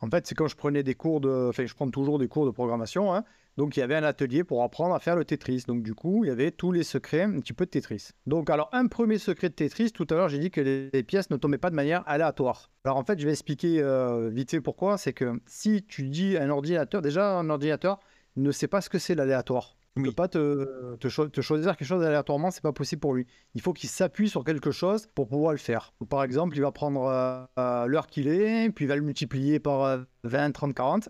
En fait, c'est quand je prenais des cours de. Enfin, je prends toujours des cours de programmation. hein. Donc, il y avait un atelier pour apprendre à faire le Tetris. Donc, du coup, il y avait tous les secrets un petit peu de Tetris. Donc, alors, un premier secret de Tetris, tout à l'heure, j'ai dit que les, les pièces ne tombaient pas de manière aléatoire. Alors, en fait, je vais expliquer euh, vite fait pourquoi. C'est que si tu dis à un ordinateur, déjà, un ordinateur ne sait pas ce que c'est l'aléatoire. Il ne Oui. peut pas te, te, cho- te choisir quelque chose aléatoirement, c'est pas possible pour lui. Il faut qu'il s'appuie sur quelque chose pour pouvoir le faire. Par exemple, il va prendre euh, euh, l'heure qu'il est, puis il va le multiplier par euh, 20, 30, 40.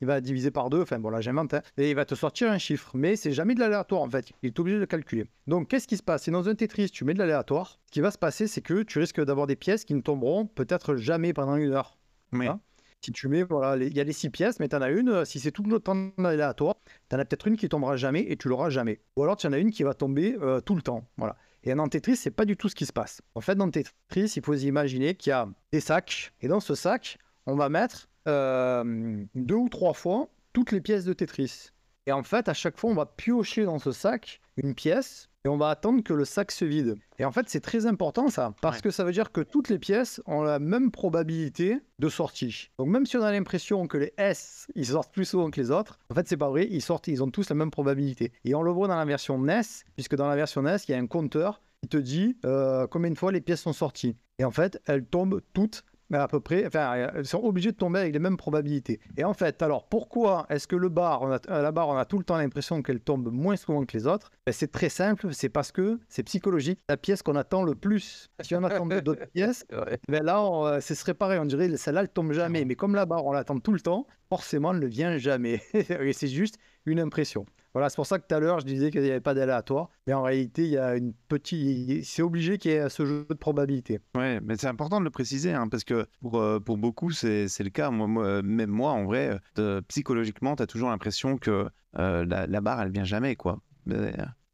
Il va diviser par deux, enfin bon là j'invente, hein, et il va te sortir un chiffre. Mais c'est jamais de l'aléatoire en fait, il est obligé de le calculer. Donc qu'est-ce qui se passe? Si dans un Tetris tu mets de l'aléatoire, ce qui va se passer c'est que tu risques d'avoir des pièces qui ne tomberont peut-être jamais pendant une heure. Ouais. Hein? Si tu mets, voilà, il y a les six pièces, mais tu en as une, euh, si c'est tout le temps aléatoire, tu en as peut-être une qui tombera jamais et tu l'auras jamais. Ou alors tu en as une qui va tomber euh, tout le temps. Voilà. Et dans Tetris, c'est pas du tout ce qui se passe. En fait, dans Tetris, il faut imaginer qu'il y a des sacs, et dans ce sac, on va mettre euh, deux ou trois fois toutes les pièces de Tetris. Et en fait, à chaque fois, on va piocher dans ce sac une pièce et on va attendre que le sac se vide. Et en fait, c'est très important ça, parce Ouais. que ça veut dire que toutes les pièces ont la même probabilité de sortie. Donc même si on a l'impression que les S, ils sortent plus souvent que les autres, en fait, c'est pas vrai, ils sortent, ils ont tous la même probabilité. Et on le voit dans la version NES, puisque dans la version NES, il y a un compteur qui te dit euh, combien de fois les pièces sont sorties. Et en fait, elles tombent toutes mais à peu près, enfin, elles sont obligées de tomber avec les mêmes probabilités. Et en fait, alors pourquoi est-ce que le bar, on a, à la barre, on a tout le temps l'impression qu'elle tombe moins souvent que les autres? Ben, C'est très simple, c'est parce que c'est psychologique. La pièce qu'on attend le plus, si on attend d'autres pièces, ben là, on, euh, ce serait pareil, on dirait celle-là, elle tombe jamais. Mais comme la barre, on l'attend tout le temps, forcément, elle ne vient jamais. Et c'est juste une impression. Voilà, c'est pour ça que tout à l'heure, je disais qu'il n'y avait pas d'aléatoire. Mais en réalité, il y a une petite. C'est obligé qu'il y ait ce jeu de probabilité. Ouais, mais c'est important de le préciser, hein, parce que pour, euh, pour beaucoup, c'est le cas. Moi, moi, même moi, en vrai, euh, psychologiquement, tu as toujours l'impression que euh, la, la barre, elle vient jamais, quoi.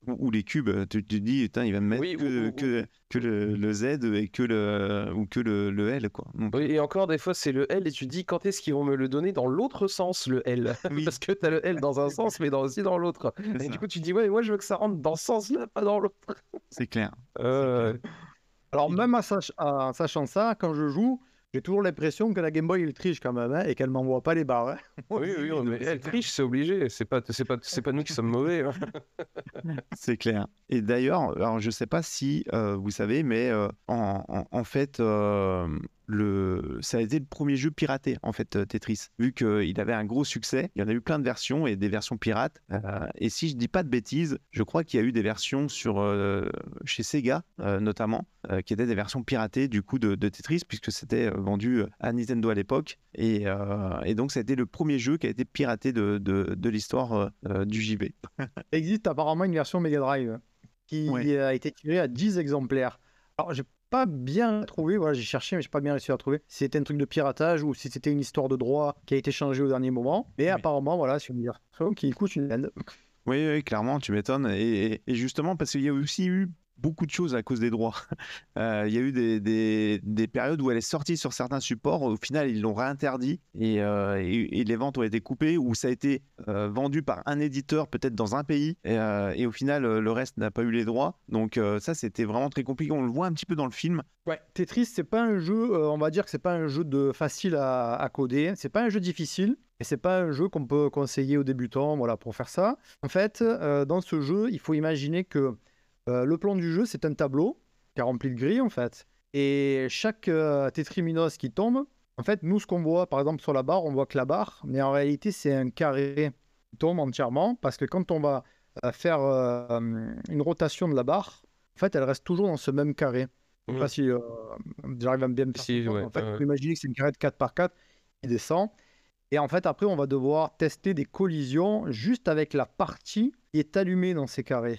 Euh, ou, ou les cubes, tu tu te dis, il va me mettre Oui, ou- que, ou- ou- que, que le, le Z et que le, ou que le, le L, quoi. Donc, Oui, et encore des fois c'est le L et tu te dis quand est-ce qu'ils vont me le donner dans l'autre sens le L? Oui. parce que t'as le L dans un sens mais dans, aussi dans l'autre. C'est et ça, du coup tu te dis ouais moi je veux que ça rentre dans ce sens là pas dans l'autre. C'est clair. Euh, Alors même sach- en sachant ça, quand je joue, j'ai toujours l'impression que la Game Boy elle triche quand même hein, et qu'elle m'envoie pas les barres. hein. oui oui mais elle triche c'est obligé c'est pas c'est pas c'est pas nous qui sommes mauvais hein. C'est clair. Et d'ailleurs, alors je sais pas si euh, vous savez, mais euh, en, en- en fait, euh, le, ça a été le premier jeu piraté en fait euh, Tetris, vu qu'il avait un gros succès. Il y en a eu plein de versions et des versions pirates. Euh, et si je dis pas de bêtises, je crois qu'il y a eu des versions sur euh, chez Sega notamment, qui étaient des versions piratées du coup de, Tetris, puisque c'était vendu à Nintendo à l'époque. Et, et, donc ça a été le premier jeu qui a été piraté de, de, de l'histoire du. Il existe apparemment une version Mega Drive qui a été tirée à 10 exemplaires. Alors, j'ai pas bien trouvé, voilà, j'ai cherché, mais j'ai pas bien réussi à trouver si c'était un truc de piratage ou si c'était une histoire de droit qui a été changée au dernier moment. Mais apparemment, voilà, c'est une version qui coûte une aide. Oui, oui, clairement, tu m'étonnes. Et, et, justement, parce qu'il y a aussi eu beaucoup de choses à cause des droits. Euh, il y a eu des, des, périodes où elle est sortie sur certains supports. Au final, ils l'ont réinterdit et, euh, les ventes ont été coupées ou ça a été euh, vendu par un éditeur peut-être dans un pays et, au final, le reste n'a pas eu les droits. Donc ça, c'était vraiment très compliqué. On le voit un petit peu dans le film. Ouais, Tetris, c'est pas un jeu, on va dire que c'est pas un jeu de facile à, à coder. C'est pas un jeu difficile. Et c'est pas un jeu qu'on peut conseiller aux débutants, voilà, pour faire ça. En fait, dans ce jeu, il faut imaginer que euh, le plan du jeu, c'est un tableau qui est rempli de grilles, en fait. Et chaque euh, tétriminos qui tombe, en fait, nous, ce qu'on voit, par exemple, sur la barre, on voit que la barre, mais en réalité, c'est un carré qui tombe entièrement, parce que quand on va euh, faire une rotation de la barre, en fait, elle reste toujours dans ce même carré. Je sais pas si j'arrive à bien me faire En fait, ouais. imaginer que c'est une carré de 4 par 4 qui descend. Et en fait, après, on va devoir tester des collisions juste avec la partie qui est allumée dans ces carrés.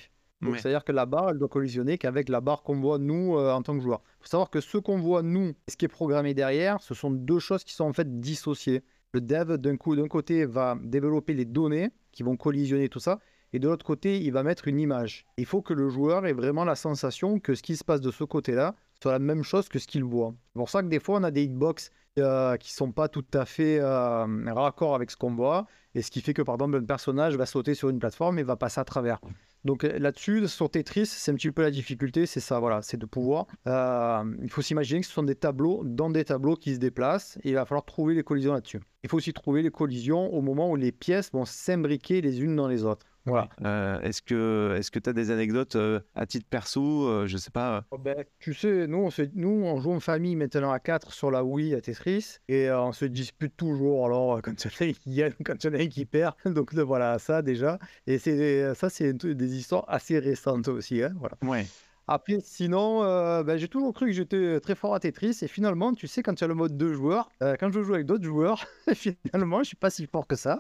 C'est-à-dire que la barre, elle doit collisionner qu'avec la barre qu'on voit nous euh, en tant que joueur. Il faut savoir que ce qu'on voit nous et ce qui est programmé derrière, ce sont deux choses qui sont en fait dissociées. Le dev, d'un coup, d'un côté, va développer les données qui vont collisionner tout ça, et de l'autre côté, il va mettre une image. Il faut que le joueur ait vraiment la sensation que ce qui se passe de ce côté-là soit la même chose que ce qu'il voit. C'est pour ça que des fois, on a des hitbox euh, qui sont pas tout à fait euh, raccord avec ce qu'on voit, et ce qui fait que, par exemple, un personnage va sauter sur une plateforme et va passer à travers. Donc euh, là-dessus, sur Tetris, c'est un petit peu la difficulté, c'est ça, voilà, c'est de pouvoir. Euh, il faut s'imaginer que ce sont des tableaux dans des tableaux qui se déplacent et il va falloir trouver les collisions là-dessus. Il faut aussi trouver les collisions au moment où les pièces vont s'imbriquer les unes dans les autres. Voilà. Euh, est-ce que est-ce que tu as des anecdotes euh, à titre perso euh, Je sais pas. Oh, ben, tu sais, nous on, nous on joue en famille maintenant à 4 sur la Wii à Tetris et on se dispute toujours. Alors quand il y en a qui gagne, quand il y en a qui perd. Donc voilà, ça déjà. Et c'est ça, c'est des histoires assez récentes aussi. Hein, voilà. Ouais. Après, sinon, euh, ben, j'ai toujours cru que j'étais très fort à Tetris. Et finalement, tu sais, quand tu as le mode deux joueurs, euh, quand je joue avec d'autres joueurs, finalement, je suis pas si fort que ça.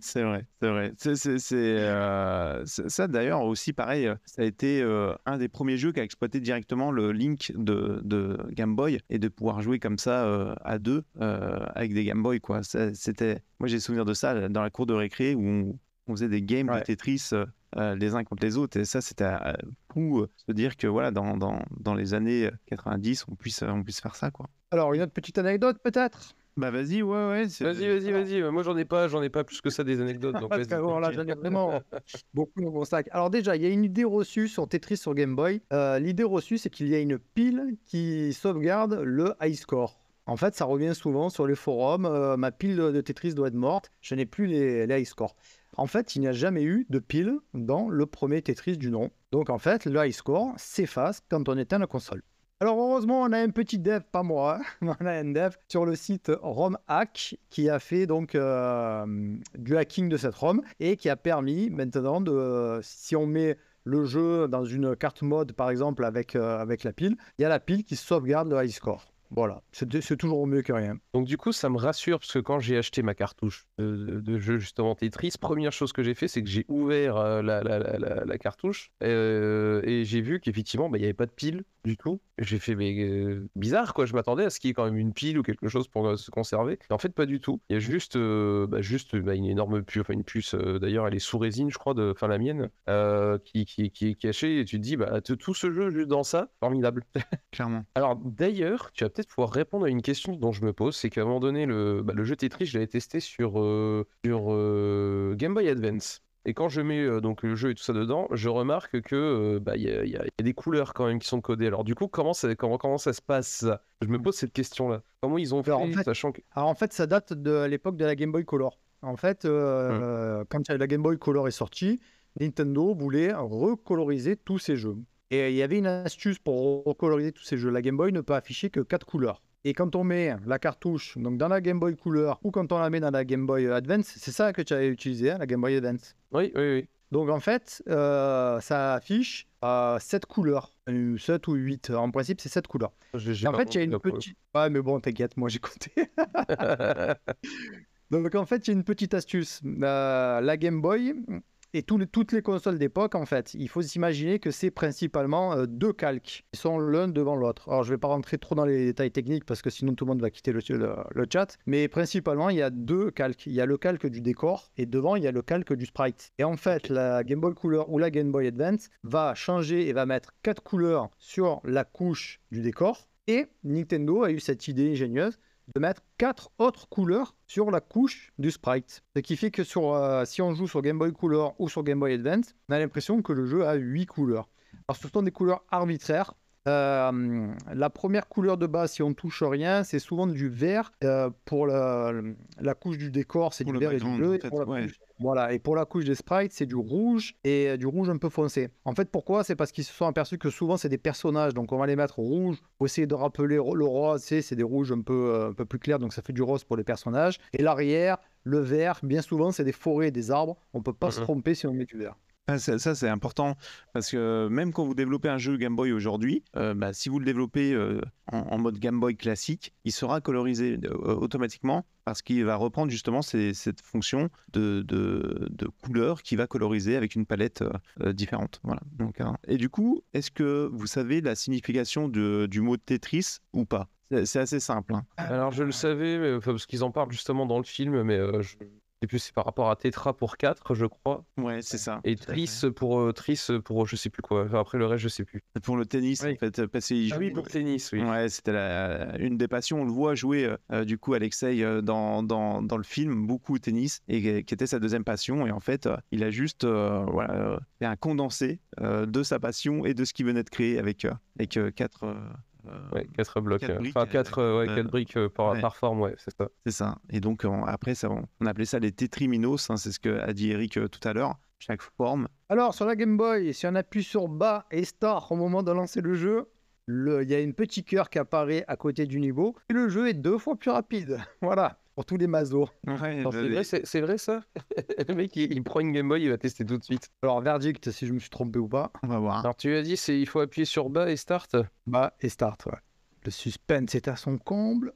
c'est vrai, c'est vrai. Euh, ça, d'ailleurs, aussi, pareil, ça a été un des premiers jeux qui a exploité directement le link de, de Game Boy et de pouvoir jouer comme ça à deux avec des Game Boy. Quoi. c'était... Moi, j'ai souvenir de ça dans la cour de récré où on, faisait des games de Tetris euh, les uns contre les autres. Et ça, c'était pour euh, se dire que voilà, dans, dans, dans, les années 90, on puisse, on puisse faire ça. Quoi. Alors, une autre petite anecdote peut-être? Bah vas-y, ouais, ouais. Vas-y, vas-y, vas-y. Moi, j'en ai pas, j'en ai pas plus que ça des anecdotes. Donc Parce là, j'en ai vraiment beaucoup dans mon sac. Alors déjà, il y a une idée reçue sur Tetris sur Game Boy. Euh, l'idée reçue, c'est qu'il y a une pile qui sauvegarde le high score. En fait, ça revient souvent sur les forums. ma pile de Tetris doit être morte. Je n'ai plus les, les high scores. En fait, il n'y a jamais eu de pile dans le premier Tetris du nom. Donc en fait, le high score s'efface quand on éteint la console. Alors heureusement, on a un petit dev, pas moi, on a un dev sur le site RomHack qui a fait donc euh, du hacking de cette ROM et qui a permis maintenant de, si on met le jeu dans une carte mode par exemple avec, euh, avec la pile, il y a la pile qui sauvegarde le high score. Voilà, c'est toujours mieux que rien. Donc du coup, ça me rassure parce que quand j'ai acheté ma cartouche de, jeu justement Tetris, première chose que j'ai fait, c'est que j'ai ouvert euh, la, cartouche euh, et j'ai vu qu'effectivement, bah, il n'y avait pas de pile du tout. J'ai fait mais euh, bizarre quoi, je m'attendais à ce qu'il y ait quand même une pile ou quelque chose pour se conserver. en fait, pas du tout. Il y a juste, bah, juste bah, une énorme puce, enfin une puce. D'ailleurs, elle est sous résine, je crois, de, enfin la mienne, qui, qui, qui, est cachée. Et tu te dis, bah tout ce jeu juste dans ça, formidable. Clairement. Alors d'ailleurs, tu as peut-être pouvoir répondre à une question dont je me pose. C'est qu'à un moment donné, le, bah, le jeu Tetris, je l'avais testé sur, euh, sur euh, Game Boy Advance. Et quand je mets euh, donc le jeu et tout ça dedans, je remarque que bah, il y, a des couleurs quand même qui sont codées. Alors du coup, comment ça, comment, comment ça se passe Je me pose cette question-là. Comment ils ont fait, en fait, sachant que... Alors en fait, ça date de l'époque de la Game Boy Color. En fait, hum. quand la Game Boy Color est sortie, Nintendo voulait recoloriser tous ces jeux. Et il y avait une astuce pour recoloriser tous ces jeux. La Game Boy ne peut afficher que quatre couleurs. Et quand on met la cartouche donc dans la Game Boy Couleur ou quand on la met dans la Game Boy Advance, c'est ça que tu avais utilisé, hein, la Game Boy Advance? Oui, oui, oui. Donc en fait, euh, ça affiche euh, 7 couleurs, 7 ou 8. En principe, c'est 7 couleurs. J'ai- en fait, il y a une petite. Ouais, mais bon, t'inquiète, moi j'ai compté. Donc en fait, il y a une petite astuce. Euh, la Game Boy et toutes les consoles d'époque, en fait, il faut s'imaginer que c'est principalement euh, deux calques qui sont l'un devant l'autre. Alors je vais pas rentrer trop dans les détails techniques parce que sinon tout le monde va quitter le, le- le chat. Mais principalement, il y a deux calques. Il y a le calque du décor et devant, il y a le calque du sprite. Et en fait, la Game Boy Color ou la Game Boy Advance va changer et va mettre quatre couleurs sur la couche du décor. Et Nintendo a eu cette idée ingénieuse de mettre quatre autres couleurs sur la couche du sprite. Ce qui fait que euh, si on joue sur Game Boy Color ou sur Game Boy Advance, on a l'impression que le jeu a huit couleurs. Alors ce sont des couleurs arbitraires. Euh, la première couleur de base, si on touche rien, c'est souvent du vert. Euh, pour la, la couche du décor, c'est du vert et du bleu. et pour la ouais. couche- voilà, et pour la couche des sprites, c'est du rouge et euh, du rouge un peu foncé. En fait, pourquoi? C'est parce qu'ils se sont aperçus que souvent, c'est des personnages, donc on va les mettre rouge pour essayer de rappeler le rose, c'est des rouges un peu, euh, un peu plus clairs, donc ça fait du rose pour les personnages. Et l'arrière, le vert, bien souvent, c'est des forêts, des arbres, on peut pas se Mhm. tromper si on met du vert. Ah, ça, c'est important parce que même quand vous développez un jeu Game Boy aujourd'hui, euh, bah, si vous le développez euh, en, mode Game Boy classique, il sera colorisé euh, automatiquement parce qu'il va reprendre justement cette fonction de, couleur qui va coloriser avec une palette différente. Voilà. Hein. Et du coup, est-ce que vous savez la signification du mot Tetris ou pas? C'est assez simple. hein. Alors je le savais, parce qu'ils en parlent justement dans le film, mais je sais plus, c'est par rapport à Tetra pour 4, je crois, Ouais, c'est ça. et Tris pour, euh, Tris pour je sais plus quoi. Enfin, après le reste, je sais plus. Pour le tennis, Oui. en fait, parce qu'il Ah oui, pour tennis, oui. Ouais, c'était une des passions. On le voit jouer, euh, euh, du coup, Alexei, euh, dans, dans, dans le film, beaucoup au tennis, et qui était sa deuxième passion. Et en fait, euh, il a juste euh, voilà, euh, fait un condensé euh, de sa passion et de ce qu'il venait de créer avec, euh, avec euh, quatre. Euh, Ouais, 4 blocs. quatre briques, Enfin, 4 ouais, euh, quatre briques euh, par, ouais. par forme, ouais, c'est ça. C'est ça. Et donc, on- après, ça, on, on appelait ça les tétriminos. hein, c'est ce que a dit Eric euh, tout à l'heure. Chaque forme. Alors, sur la Game Boy, si on appuie sur bas et start au moment de lancer le jeu, le- il y a une petit cœur qui apparaît à côté du niveau et le jeu est deux fois plus rapide. voilà, pour tous les mazos. Ouais, C'est vrai, vrai ça Le mec, il, il prend une Game Boy, il va tester tout de suite. Alors, verdict, si je me suis trompé ou pas. on va voir. Alors tu as dit, c'est il faut appuyer sur bas et start. Bas et start, ouais. Le suspense est à son comble.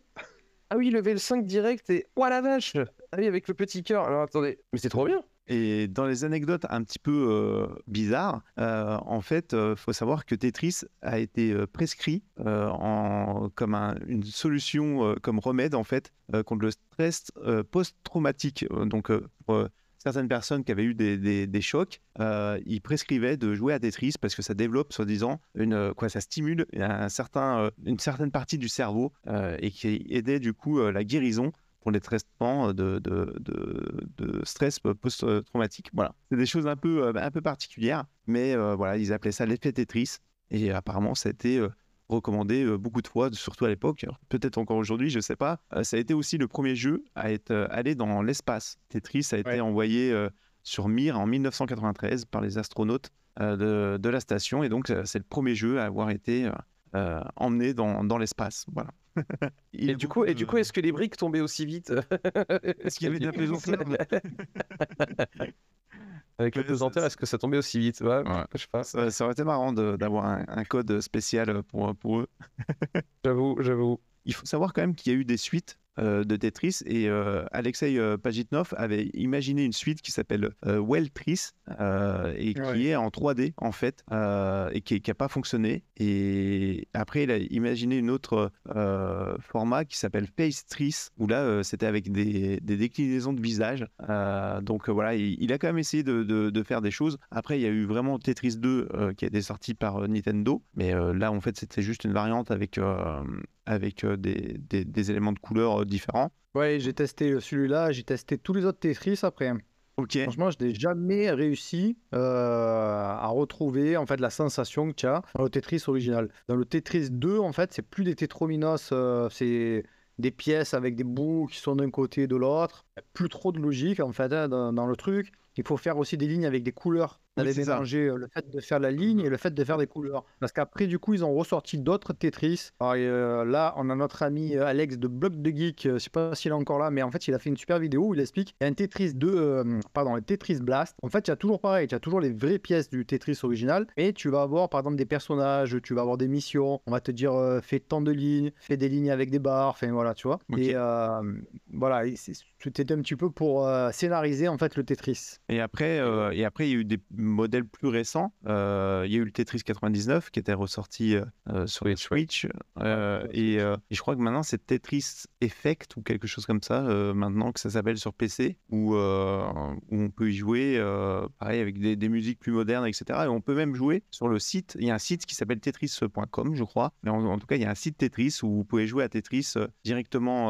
Ah oui, level 5 direct et. Oh la vache Ah oui, avec le petit cœur. Alors attendez, mais c'est trop bien Et dans les anecdotes un petit peu bizarres, en fait, il faut savoir que Tetris a été prescrit comme un- une solution, comme remède en fait, contre le stress post-traumatique. Donc, pour certaines personnes qui avaient eu des, chocs, ils prescrivaient de jouer à Tetris parce que ça développe, soi-disant, une, quoi, ça stimule une certaine partie du cerveau et qui aidait du coup la guérison pour les traitements de, de, de, de stress post-traumatique. Voilà. C'est des choses un peu, euh, un peu particulières, mais euh, voilà, ils appelaient ça l'effet Tetris. Et apparemment, ça a été euh, recommandé euh, beaucoup de fois, surtout à l'époque. Peut-être encore aujourd'hui, je sais pas. Euh, ça a été aussi le premier jeu à être euh, allé dans l'espace. Tetris a été Ouais. envoyé euh, sur Mir en 1993 par les astronautes euh, de, de la station. Et donc, euh, c'est le premier jeu à avoir été euh, emmené dans, dans l'espace. Voilà. Et du coup, et du coup, est-ce que les briques tombaient aussi vite? Est-ce qu'il y avait de la pesanteur Avec la pesanteur, est-ce que ça tombait aussi vite? Ouais, Ouais. je sais pas. ça, ça aurait été marrant d'avoir un, un code spécial pour, pour eux. J'avoue, j'avoue. Il faut savoir quand même qu'il y a eu des suites de Tetris et euh, Alexei euh, Pajitnov avait imaginé une suite qui s'appelle euh, Welltris euh, et qui Ouais. est en 3D en fait euh, et qui n'a pas fonctionné. Et après, il a imaginé une autre euh, format qui s'appelle Facetris où là, euh, c'était avec des, des déclinaisons de visage. Euh, donc euh, voilà, il, il a quand même essayé de, de- de faire des choses. Après, il y a eu vraiment Tetris 2 euh, qui a été sorti par euh, Nintendo, mais euh, là, en fait, c'était juste une variante avec euh, avec euh, des, des- des éléments de couleur euh, différents. Ouais, j'ai testé celui-là, j'ai testé tous les autres Tetris après. Ok. Franchement, je n'ai jamais réussi euh, à retrouver en fait la sensation que tu as dans le Tetris original. Dans le Tetris 2, en fait, c'est plus des tétrominos, euh, c'est des pièces avec des bouts qui sont d'un côté et de l'autre. plus trop de logique en fait hein, dans, dans le truc. Il faut faire aussi des lignes avec des couleurs. Oui, ça. mélanger euh, le fait de faire la ligne et le fait de faire des couleurs. Parce qu'après, du coup, ils ont ressorti d'autres Tetris. Alors, euh, là, on a notre ami euh, Alex de Bloc de Geek. je sais pas s'il est encore là, mais en fait, il a fait une super vidéo où il explique. Il y a un Tetris 2, euh, pardon, le Tetris Blast. En fait, il y a toujours pareil. Tu as toujours les vraies pièces du Tetris original. Et tu vas avoir, par exemple, des personnages. Tu vas avoir des missions. On va te dire, euh, fais tant de lignes, fais des lignes avec des barres. Enfin, voilà, tu vois. Et voilà, c'était un petit peu pour scénariser en fait le Tetris. Et après, et après, il y a eu des modèles plus récents. Euh, il y a eu le Tetris 99 qui était ressorti euh, euh, sur Switch. Euh, et, et je crois que maintenant, c'est Tetris Effect ou quelque chose comme ça, maintenant que ça s'appelle sur PC, où, où on peut y jouer, pareil, avec des, des musiques plus modernes, etc. Et on peut même jouer sur le site. Il y a un site qui s'appelle tetris.com, je crois. Mais en, en tout cas, il y a un site Tetris où vous pouvez jouer à Tetris directement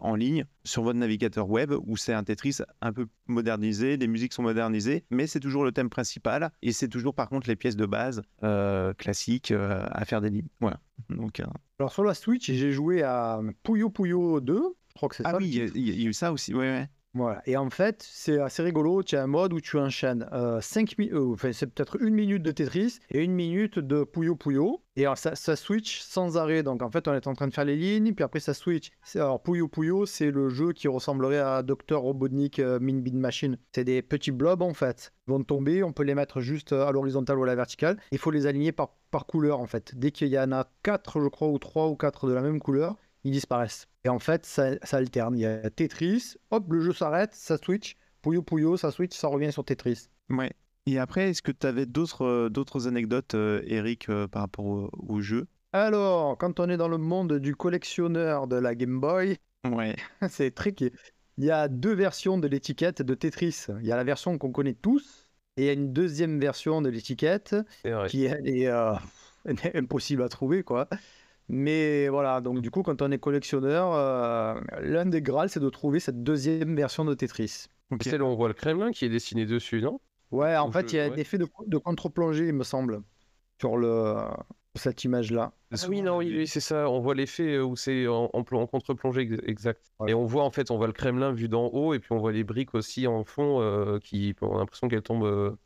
en ligne sur votre navigateur web, où c'est un Tetris un peu modernisé, les musiques sont modernisées, mais c'est toujours le thème principal et c'est toujours par contre les pièces de base euh, classiques euh, à faire des lignes. Voilà. Donc, euh, Alors sur la Switch, j'ai joué à Puyo Puyo 2. Je crois que c'est Ah ça. le oui, y, il y a eu ça aussi. Ouais, ouais. Voilà. Et en fait, c'est assez rigolo. Tu as un mode où tu enchaînes 5 minutes, enfin, c'est peut-être une minute de Tetris et une minute de Puyo Puyo. Et alors, ça, switch sans arrêt. Donc en fait, on est en train de faire les lignes, puis après ça switch. Alors Puyo Puyo, c'est le jeu qui ressemblerait à Dr Robotnik euh, Min Bin Machine. C'est des petits blobs en fait. Ils vont tomber, on peut les mettre juste euh, à l'horizontale ou à la verticale. Il faut les aligner par, par couleur en fait. Dès qu'il y en a 4, je crois, ou 3 ou 4 de la même couleur, ils disparaissent. Et en fait, ça, ça alterne. Il y a Tetris, hop, le jeu s'arrête, ça switch. Puyo Puyo, ça switch, ça revient sur Tetris. Ouais. Et après, est-ce que tu avais d'autres euh, d'autres anecdotes, euh, Eric, euh, par rapport au, au jeu? Alors, quand on est dans le monde du collectionneur de la Game Boy, Ouais. c'est tricky. Il y a deux versions de l'étiquette de Tetris. Il y a la version qu'on connaît tous, et il y a une deuxième version de l'étiquette qui elle, est euh, impossible à trouver, quoi. Mais voilà, donc du coup, quand on est collectionneur, euh, l'un des graals, c'est de trouver cette deuxième version de Tetris. C'est là où on voit le Kremlin qui est dessiné dessus, non? Ouais, en fait, il y a un effet de, de contre-plongée, il me semble, sur le, cette image-là. Ah oui, non, oui, oui, c'est ça. On voit l'effet euh, où c'est en, en, plon- en contre-plongée, ex- exact. Ouais. Et on voit en fait, on voit le Kremlin vu d'en haut, et puis on voit les briques aussi en fond, euh, qui on a l'impression qu'elles tombent euh.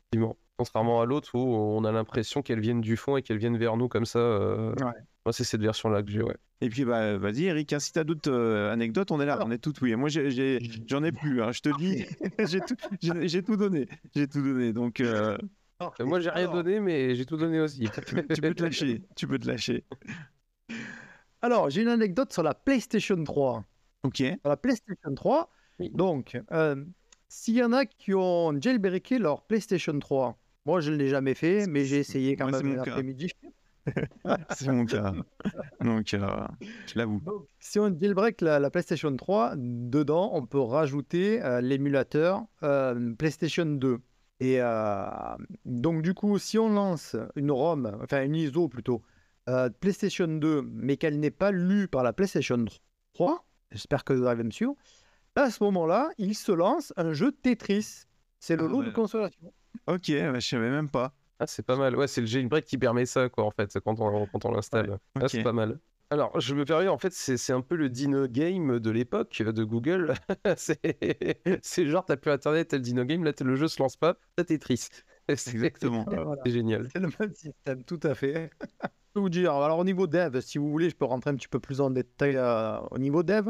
Contrairement à l'autre où on a l'impression qu'elles viennent du fond et qu'elles viennent vers nous comme ça. euh. Ouais. Moi, c'est cette version-là que j'ai, ouais. Et puis, bah, vas-y, Eric, hein, si tu as d'autres euh, anecdotes, on est là, Alors. on est tout oui. Moi, j'en ai plus, hein, je te dis, j'ai tout, donné. J'ai tout donné. Donc, euh, Euh, moi, j'ai rien donné, mais j'ai tout donné aussi. tu peux te lâcher. Tu peux te lâcher. Alors, j'ai une anecdote sur la PlayStation 3. Ok. Sur la PlayStation 3, Oui. donc, euh, s'il y en a qui ont jailbreaké leur PlayStation 3, moi je ne l'ai jamais fait, mais j'ai essayé quand Moi, même l'après-midi. C'est mon cas. Donc, euh, je l'avoue. Si on jailbreak la, la PlayStation 3, dedans, on peut rajouter euh, l'émulateur euh, PlayStation 2. Et donc, du coup, si on lance une ROM, enfin une ISO plutôt, PlayStation 2, mais qu'elle n'est pas lue par la PlayStation 3, j'espère que vous arrivez à me suivre, à ce moment-là, il se lance un jeu Tetris. C'est le Ah, lot de consolation. Ok, bah, je savais même pas. Ah, c'est pas mal. Ouais, c'est le jailbreak qui permet ça, quoi, en fait, quand on, quand on l'installe. Ah, Ok. c'est pas mal. Alors, je me permets, en fait, c'est c'est un peu le Dino Game de l'époque de Google. c'est c'est genre, t'as plus Internet, t'as le Dino Game, là, le jeu se lance pas, t'as Tetris. C'est Exactement. Voilà. C'est génial. C'est le même système, tout à fait. Je peux vous dire, alors au niveau dev, si vous voulez, je peux rentrer un petit peu plus en détail euh, au niveau dev.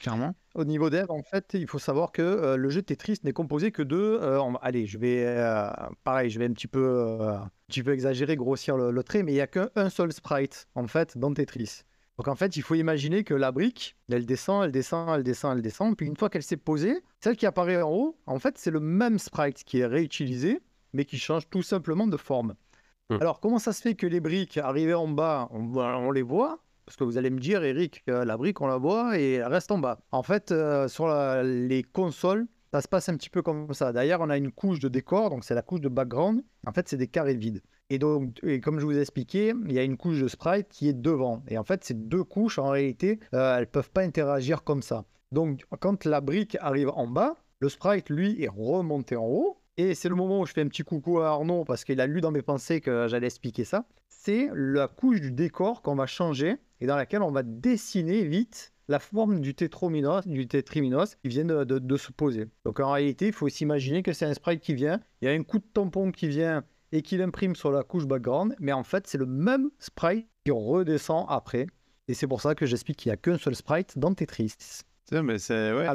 Clairement. Au niveau dev, en fait, il faut savoir que euh, le jeu Tetris n'est composé que de. euh, on- allez, je vais. euh, pareil, je vais un petit peu, euh, un petit peu exagérer, grossir le, le trait, mais il n'y a qu'un seul sprite, en fait, dans Tetris. Donc, en fait, il faut imaginer que la brique, elle descend, elle descend, elle descend, elle descend. Puis, une fois qu'elle s'est posée, celle qui apparaît en haut, en fait, c'est le même sprite qui est réutilisé, mais qui change tout simplement de forme. Hmm. Alors, comment ça se fait que les briques arrivées en bas, on les voit parce que vous allez me dire, Eric, la brique, on la voit et elle reste en bas. En fait, euh, sur les consoles, ça se passe un petit peu comme ça. D'ailleurs, on a une couche de décor, donc c'est la couche de background. En fait, c'est des carrés vides. Et donc, et comme je vous ai expliqué, il y a une couche de sprite qui est devant. Et en fait, ces deux couches, en réalité, euh, elles peuvent pas interagir comme ça. Donc, quand la brique arrive en bas, le sprite, lui, est remonté en haut. Et c'est le moment où je fais un petit coucou à Arnaud parce qu'il a lu dans mes pensées que j'allais expliquer ça. C'est la couche du décor qu'on va changer et dans laquelle on va dessiner vite la forme du tétrominos, du tétriminos, il vient de, de- de se poser. Donc en réalité, il faut s'imaginer que c'est un sprite qui vient, il y a un coup de tampon qui vient et qui l'imprime sur la couche background, mais en fait, c'est le même sprite qui redescend après. Et c'est pour ça que j'explique qu'il n'y a qu'un seul sprite dans Tetris. Mais c'est ouais.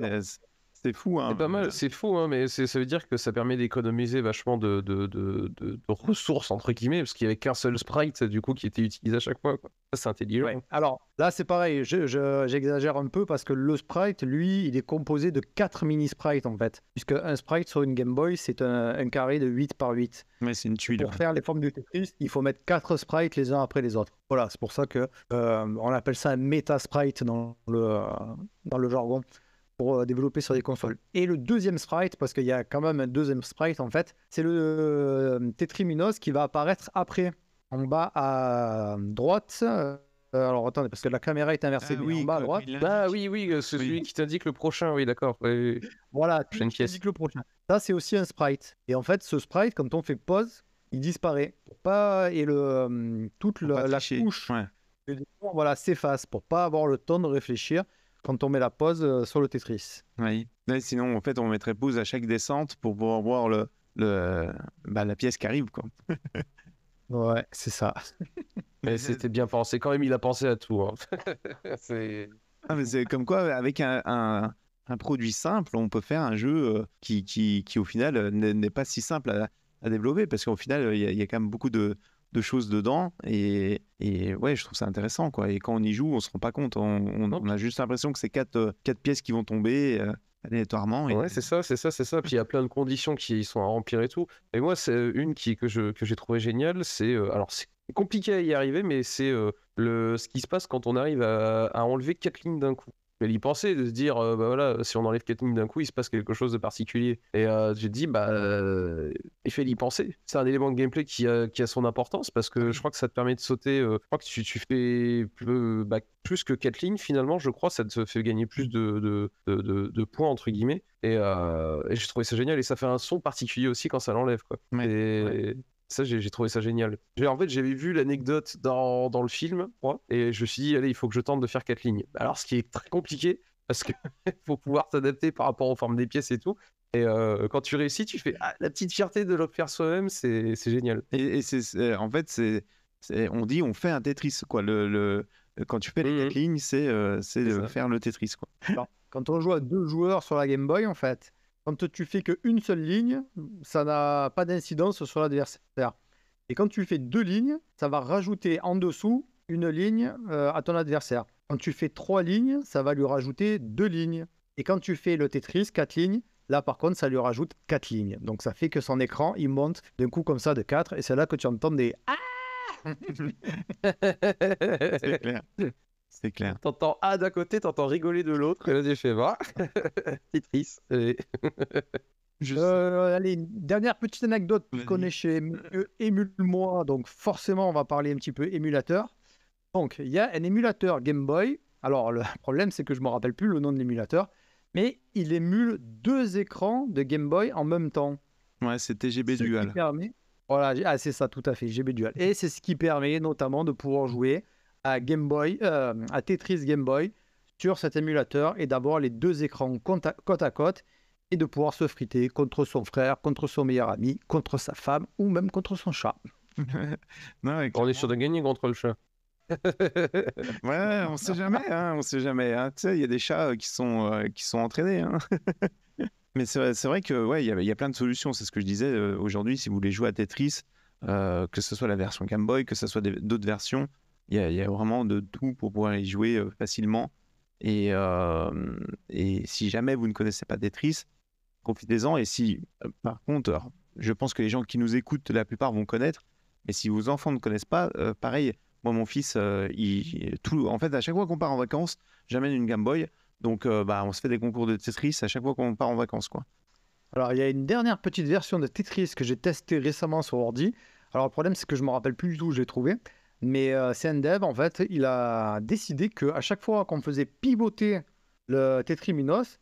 C'est- fou. Hein. C'est pas mal, c'est fou, hein, mais ça veut dire que ça permet d'économiser vachement de, de, de, de- de ressources, entre guillemets, parce qu'il n'y avait qu'un seul sprite, du coup, qui était utilisé à chaque fois. quoi. Ça, c'est intelligent. Ouais. Alors là, c'est pareil, je- je- j'exagère un peu parce que le sprite, lui, il est composé de 4 mini-sprites en fait. Puisque un sprite sur une Game Boy, c'est un, un carré de 8 par 8. Mais c'est une tuile. Pour faire les formes du Tetris, il faut mettre 4 sprites les uns après les autres. Voilà, c'est pour ça que euh, on appelle ça un méta-sprite dans le, euh, dans le jargon pour euh, développer sur des consoles. Et le deuxième sprite, parce qu'il y a quand même un deuxième sprite en fait, c'est le euh, Tetriminos qui va apparaître après, en bas à droite. Euh, alors attendez, parce que la caméra est inversée, Ah mais en bas à droite. Ah oui, oui, c'est Oui. celui qui t'indique le prochain, oui, d'accord. oui, oui. Voilà, Prochaine tout pièce. indique le prochain. Ça, c'est aussi un sprite. Et en fait, ce sprite, quand on fait pause, il disparaît. Pour pas... Et le, toute la, la tricher. couche Ouais. voilà, s'efface pour pas avoir le temps de réfléchir quand on met la pause euh, sur le Tetris. Oui. Sinon, en fait, on mettrait pause à chaque descente pour pouvoir voir le, le, bah, la pièce qui arrive. Quoi. Ouais, c'est ça. Mais c'était bien pensé. Quand même, il a pensé à tout. hein. c'est... Ah, mais c'est comme quoi, avec un, un- un produit simple, on peut faire un jeu euh, qui, qui, qui, au final, euh, n'est pas si simple à, à développer parce qu'au final, il y, a- il y a quand même beaucoup de, de choses dedans. Et, et ouais, je trouve ça intéressant. Quoi. Et quand on y joue, on se rend pas compte. On, on- a juste l'impression que c'est quatre, euh, quatre pièces qui vont tomber euh, aléatoirement. Et... Ouais, c'est ça, c'est ça, c'est ça. Puis il y a plein de conditions qui sont à remplir et tout. Et moi, c'est une qui, que, je, que j'ai trouvé géniale. C'est euh, alors c'est compliqué à y arriver, mais c'est euh, le ce qui se passe quand on arrive à, à enlever quatre lignes d'un coup. Vais y penser, de se dire, euh, bah voilà, si on enlève lignes d'un coup, il se passe quelque chose de particulier. Et euh, j'ai dit, bah, euh, il fait y penser. C'est un élément de gameplay qui a, qui a son importance parce que je crois que ça te permet de sauter. euh, je crois que tu, tu fais plus, bah, plus que quatre lignes finalement, je crois, ça te fait gagner plus de, de, de, points entre guillemets. Et, euh, et j'ai trouvé ça génial et ça fait un son particulier aussi quand ça l'enlève. Quoi. Ouais, et ça, j'ai trouvé ça génial. En fait, j'avais vu l'anecdote dans, dans le film, moi, et je me suis dit, allez, il faut que je tente de faire quatre lignes. Alors, ce qui est très compliqué, parce qu'il faut pouvoir s'adapter par rapport aux formes des pièces et tout. Et euh, quand tu réussis, tu fais ah, la petite fierté de le faire soi-même, c'est c'est génial. Et, et c'est, en fait, c'est, on dit on fait un Tetris. Quoi. Le, le, quand tu fais les quatre lignes, c'est, euh, faire le Tetris. Quoi. Quand on joue à deux joueurs sur la Game Boy, en fait, quand tu fais qu'une seule ligne, ça n'a pas d'incidence sur l'adversaire. Et quand tu fais deux lignes, ça va rajouter en dessous une ligne euh, à ton adversaire. Quand tu fais trois lignes, ça va lui rajouter deux lignes. Et quand tu fais le Tetris, quatre lignes, là par contre, ça lui rajoute quatre lignes. Donc ça fait que son écran, il monte d'un coup comme ça de quatre. Et c'est là que tu entends des Ah C'est clair. C'est clair. T'entends A d'un côté, t'entends rigoler de l'autre, et là j'ai fait va. Et- Je- Euh, allez, une dernière petite anecdote, puisqu'on Vas-y. est chez euh, Émule-moi, donc forcément on va parler un petit peu émulateur. Donc il y a un émulateur Game Boy. Alors le problème c'est que je me rappelle plus le nom de l'émulateur, mais il émule deux écrans de Game Boy en même temps. Ouais, c'est TGB Ce qui Dual. permet- Voilà, ah, c'est ça tout à fait, GB Dual. Et c'est ce qui permet notamment de pouvoir jouer à Game Boy, euh, à Tetris Game Boy sur cet émulateur et d'avoir les deux écrans côte à, côte et de pouvoir se friter contre son frère, contre son meilleur ami, contre sa femme ou même contre son chat. Non, On est sûr de gagner contre le chat. Ouais, on sait jamais, hein, on sait jamais. hein. Tu sais, il y a des chats euh, qui sont, euh, qui sont entraînés. hein. Mais c'est vrai- que ouais, il y, a- il y a plein de solutions. C'est ce que je disais euh, aujourd'hui. Si vous voulez jouer à Tetris, euh, que ce soit la version Game Boy, que ce soit des- d'autres versions, il y, a, vraiment de tout pour pouvoir y jouer euh, facilement. Et, euh, et si jamais vous ne connaissez pas Tetris, profitez-en. Et si, euh, par contre, je pense que les gens qui nous écoutent, la plupart vont connaître. Mais si vos enfants ne connaissent pas, pareil, moi, mon fils, il, tout, en fait, à chaque fois qu'on part en vacances, j'amène une Game Boy. Donc, bah, on se fait des concours de Tetris à chaque fois qu'on part en vacances, quoi. Alors, il y a une dernière petite version de Tetris que j'ai testée récemment sur ordi. Alors, le problème, c'est que je me rappelle plus du tout où je l'ai trouvé. Mais euh, c'est un dev, en fait, il a décidé qu'à chaque fois qu'on faisait pivoter le Tetriminos,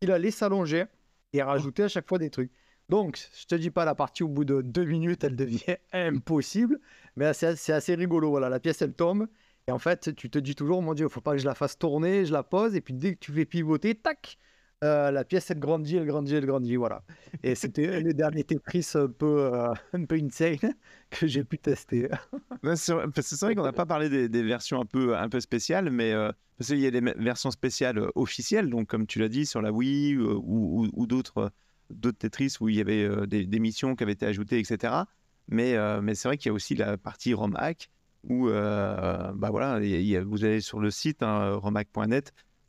il allait s'allonger et rajouter à chaque fois des trucs. Donc, je te dis pas, la partie au bout de deux minutes, elle devient impossible. Mais c'est assez rigolo. Voilà, la pièce, elle tombe. Et en fait, tu te dis toujours, mon Dieu, il faut pas que je la fasse tourner, je la pose, et puis dès que tu fais pivoter, tac, euh, la pièce, elle grandit, elle grandit, elle grandit, voilà. Et c'était le dernier Tetris un peu, euh, un peu insane que j'ai pu tester. C'est vrai, qu'on n'a pas parlé des, versions un peu, un peu spéciales, mais euh, parce qu'il y a des versions spéciales euh, officielles, donc comme tu l'as dit, sur la Wii euh, ou, ou- d'autres euh, Tetris où il y avait euh, des, missions qui avaient été ajoutées, etc. Mais, euh, mais c'est vrai qu'il y a aussi la partie ROM hack où euh, bah voilà, vous allez sur le site hein,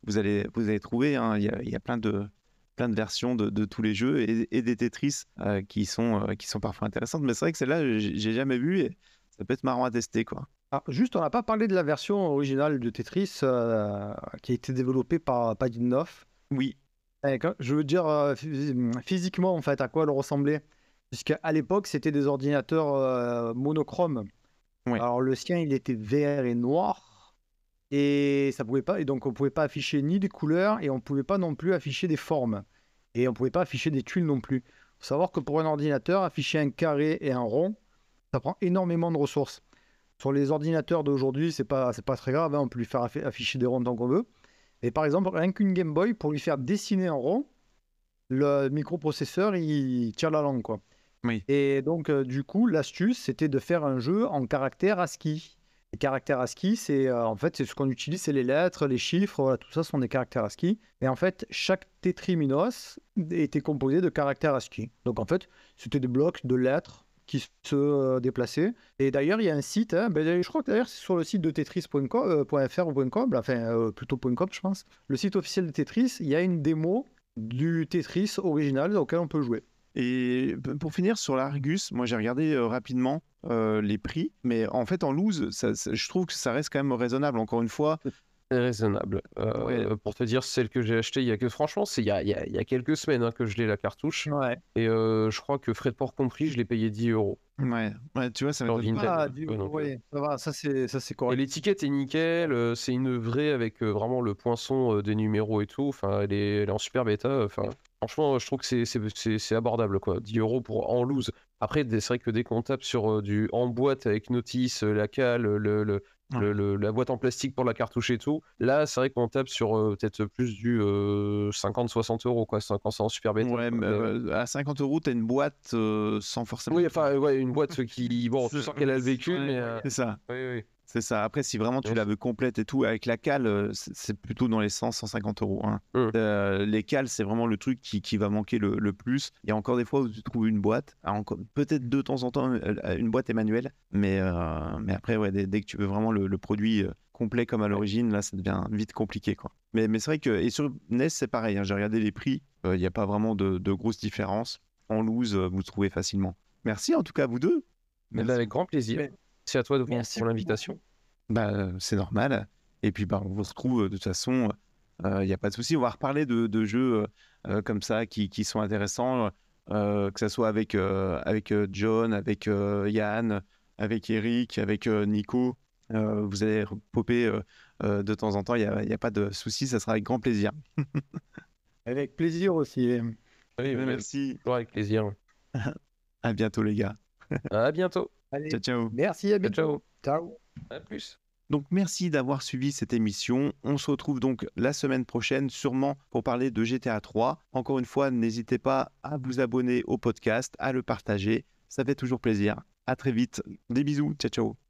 vous allez, vous allez trouver, hein, il, y a, il y a plein de, plein de versions de, de tous les jeux et, et des Tetris euh, qui, sont, euh, qui sont parfois intéressantes. Mais c'est vrai que celle-là, j'ai jamais vu et ça peut être marrant à tester. quoi. Ah, juste, on n'a pas parlé de la version originale de Tetris euh, qui a été développée par Padinov. Oui, Je veux dire, phys- physiquement, en fait, à quoi elle ressemblait. Puisqu'à l'époque, c'était des ordinateurs monochromes. Alors, le sien, il était vert et noir. Et ça pouvait pas, et donc on pouvait pas afficher ni des couleurs et on pouvait pas non plus afficher des formes. Et on pouvait pas afficher des tuiles non plus. faut savoir que pour un ordinateur, afficher un carré et un rond, ça prend énormément de ressources. Sur les ordinateurs d'aujourd'hui, c'est pas, c'est pas très grave, hein, on peut lui faire affi- afficher des ronds tant qu'on veut. Et par exemple, rien qu'une Game Boy, pour lui faire dessiner un rond, le microprocesseur, il tire la langue, quoi. Oui. Et donc, euh, du coup, l'astuce, c'était de faire un jeu en caractère ASCII. Les caractères ASCII, c'est euh, en fait, c'est ce qu'on utilise, c'est les lettres, les chiffres, tout ça sont des caractères ASCII. Et en fait, chaque tétriminos était composé de caractères ASCII. Donc, en fait, c'était des blocs de lettres qui se euh, déplaçaient. Et d'ailleurs, il y a un site, hein, ben, je crois que d'ailleurs, c'est sur le site de tetris.fr ou .com, enfin, euh, plutôt .com, je pense. Le site officiel de Tetris, il y a une démo du Tetris original auquel on peut jouer. Et pour finir sur l'Argus, moi j'ai regardé rapidement les prix, mais en fait en loose, ça- je trouve que ça reste quand même raisonnable. Encore une fois, raisonnable. Euh, Ouais. Pour te dire, celle que j'ai achetée, il y a que franchement, c'est il y a, il y a- il y a quelques semaines hein, que je l'ai la cartouche. Ouais. Et euh, je crois que frais de port compris, je l'ai payé 10 euros. ouais, ouais, tu vois, ça. Ah, ouais, ouais, ça va, ça c'est ça c'est Et correct. l'étiquette est nickel, euh, c'est une vraie avec euh, vraiment le poinçon euh, des numéros et tout. Enfin, elle est, elle est en super bêta. Enfin, franchement, je trouve que c'est- c'est c'est- abordable quoi. 10 euros pour en loose. Après, c'est vrai que dès qu'on tape sur euh, du en boîte avec notice, euh, la cale, le, le- le- Ouais. le- la boîte en plastique pour la cartouche et tout, là, c'est vrai qu'on tape sur euh, peut-être plus du 50-60 euros quoi. Quand c'est en super bêta. Ouais, quoi. mais, euh, à 50 euros, t'as une boîte euh, sans forcément. Oui, enfin, ouais, une boîte qui. Bon, tu sens qu'elle a le vécu, ouais, mais. euh, C'est ça, oui, oui. C'est ça. Après, si vraiment tu Ouais. la veux complète et tout, avec la cale, c'est plutôt dans les 100, 150 euros. hein. Mm. Euh, les cales, c'est vraiment le truc qui, qui va manquer le, le plus. Il y a encore des fois où tu trouves une boîte, peut-être de temps en temps une boîte est manuelle, mais, euh, mais après, ouais, dès, dès que tu veux vraiment le, le produit complet comme à l'origine, là, ça devient vite compliqué. Quoi. Mais, mais c'est vrai que, et sur NES, c'est pareil, hein, j'ai regardé les prix, euh, il n'y a pas vraiment de, de grosses différences. En loose, vous trouvez facilement. Merci en tout cas à vous deux. Eh ben, avec grand plaisir. Mais- Merci à toi de- Merci pour l'invitation. Bah, euh, c'est normal. Et puis, bah, on vous retrouve euh, de toute façon. Il n'y a pas de souci. On va reparler de, de jeux euh, euh, comme ça qui, qui sont intéressants, euh, que ce soit avec, euh, avec euh, John, avec euh, Yann, avec Eric, avec euh, Nico. Euh, vous allez popper euh, euh, de temps en temps. Il n'y a, pas de souci. Ça sera avec grand plaisir. Avec plaisir aussi. Oui, Merci. toujours avec plaisir. À bientôt, les gars. À bientôt. Allez, Ciao, ciao. merci, à bientôt. Ciao. Ciao. À plus. Donc merci d'avoir suivi cette émission. On se retrouve donc la semaine prochaine sûrement pour parler de GTA 3. Encore une fois, n'hésitez pas à vous abonner au podcast, à le partager. Ça fait toujours plaisir. À très vite. Des bisous. Ciao ciao.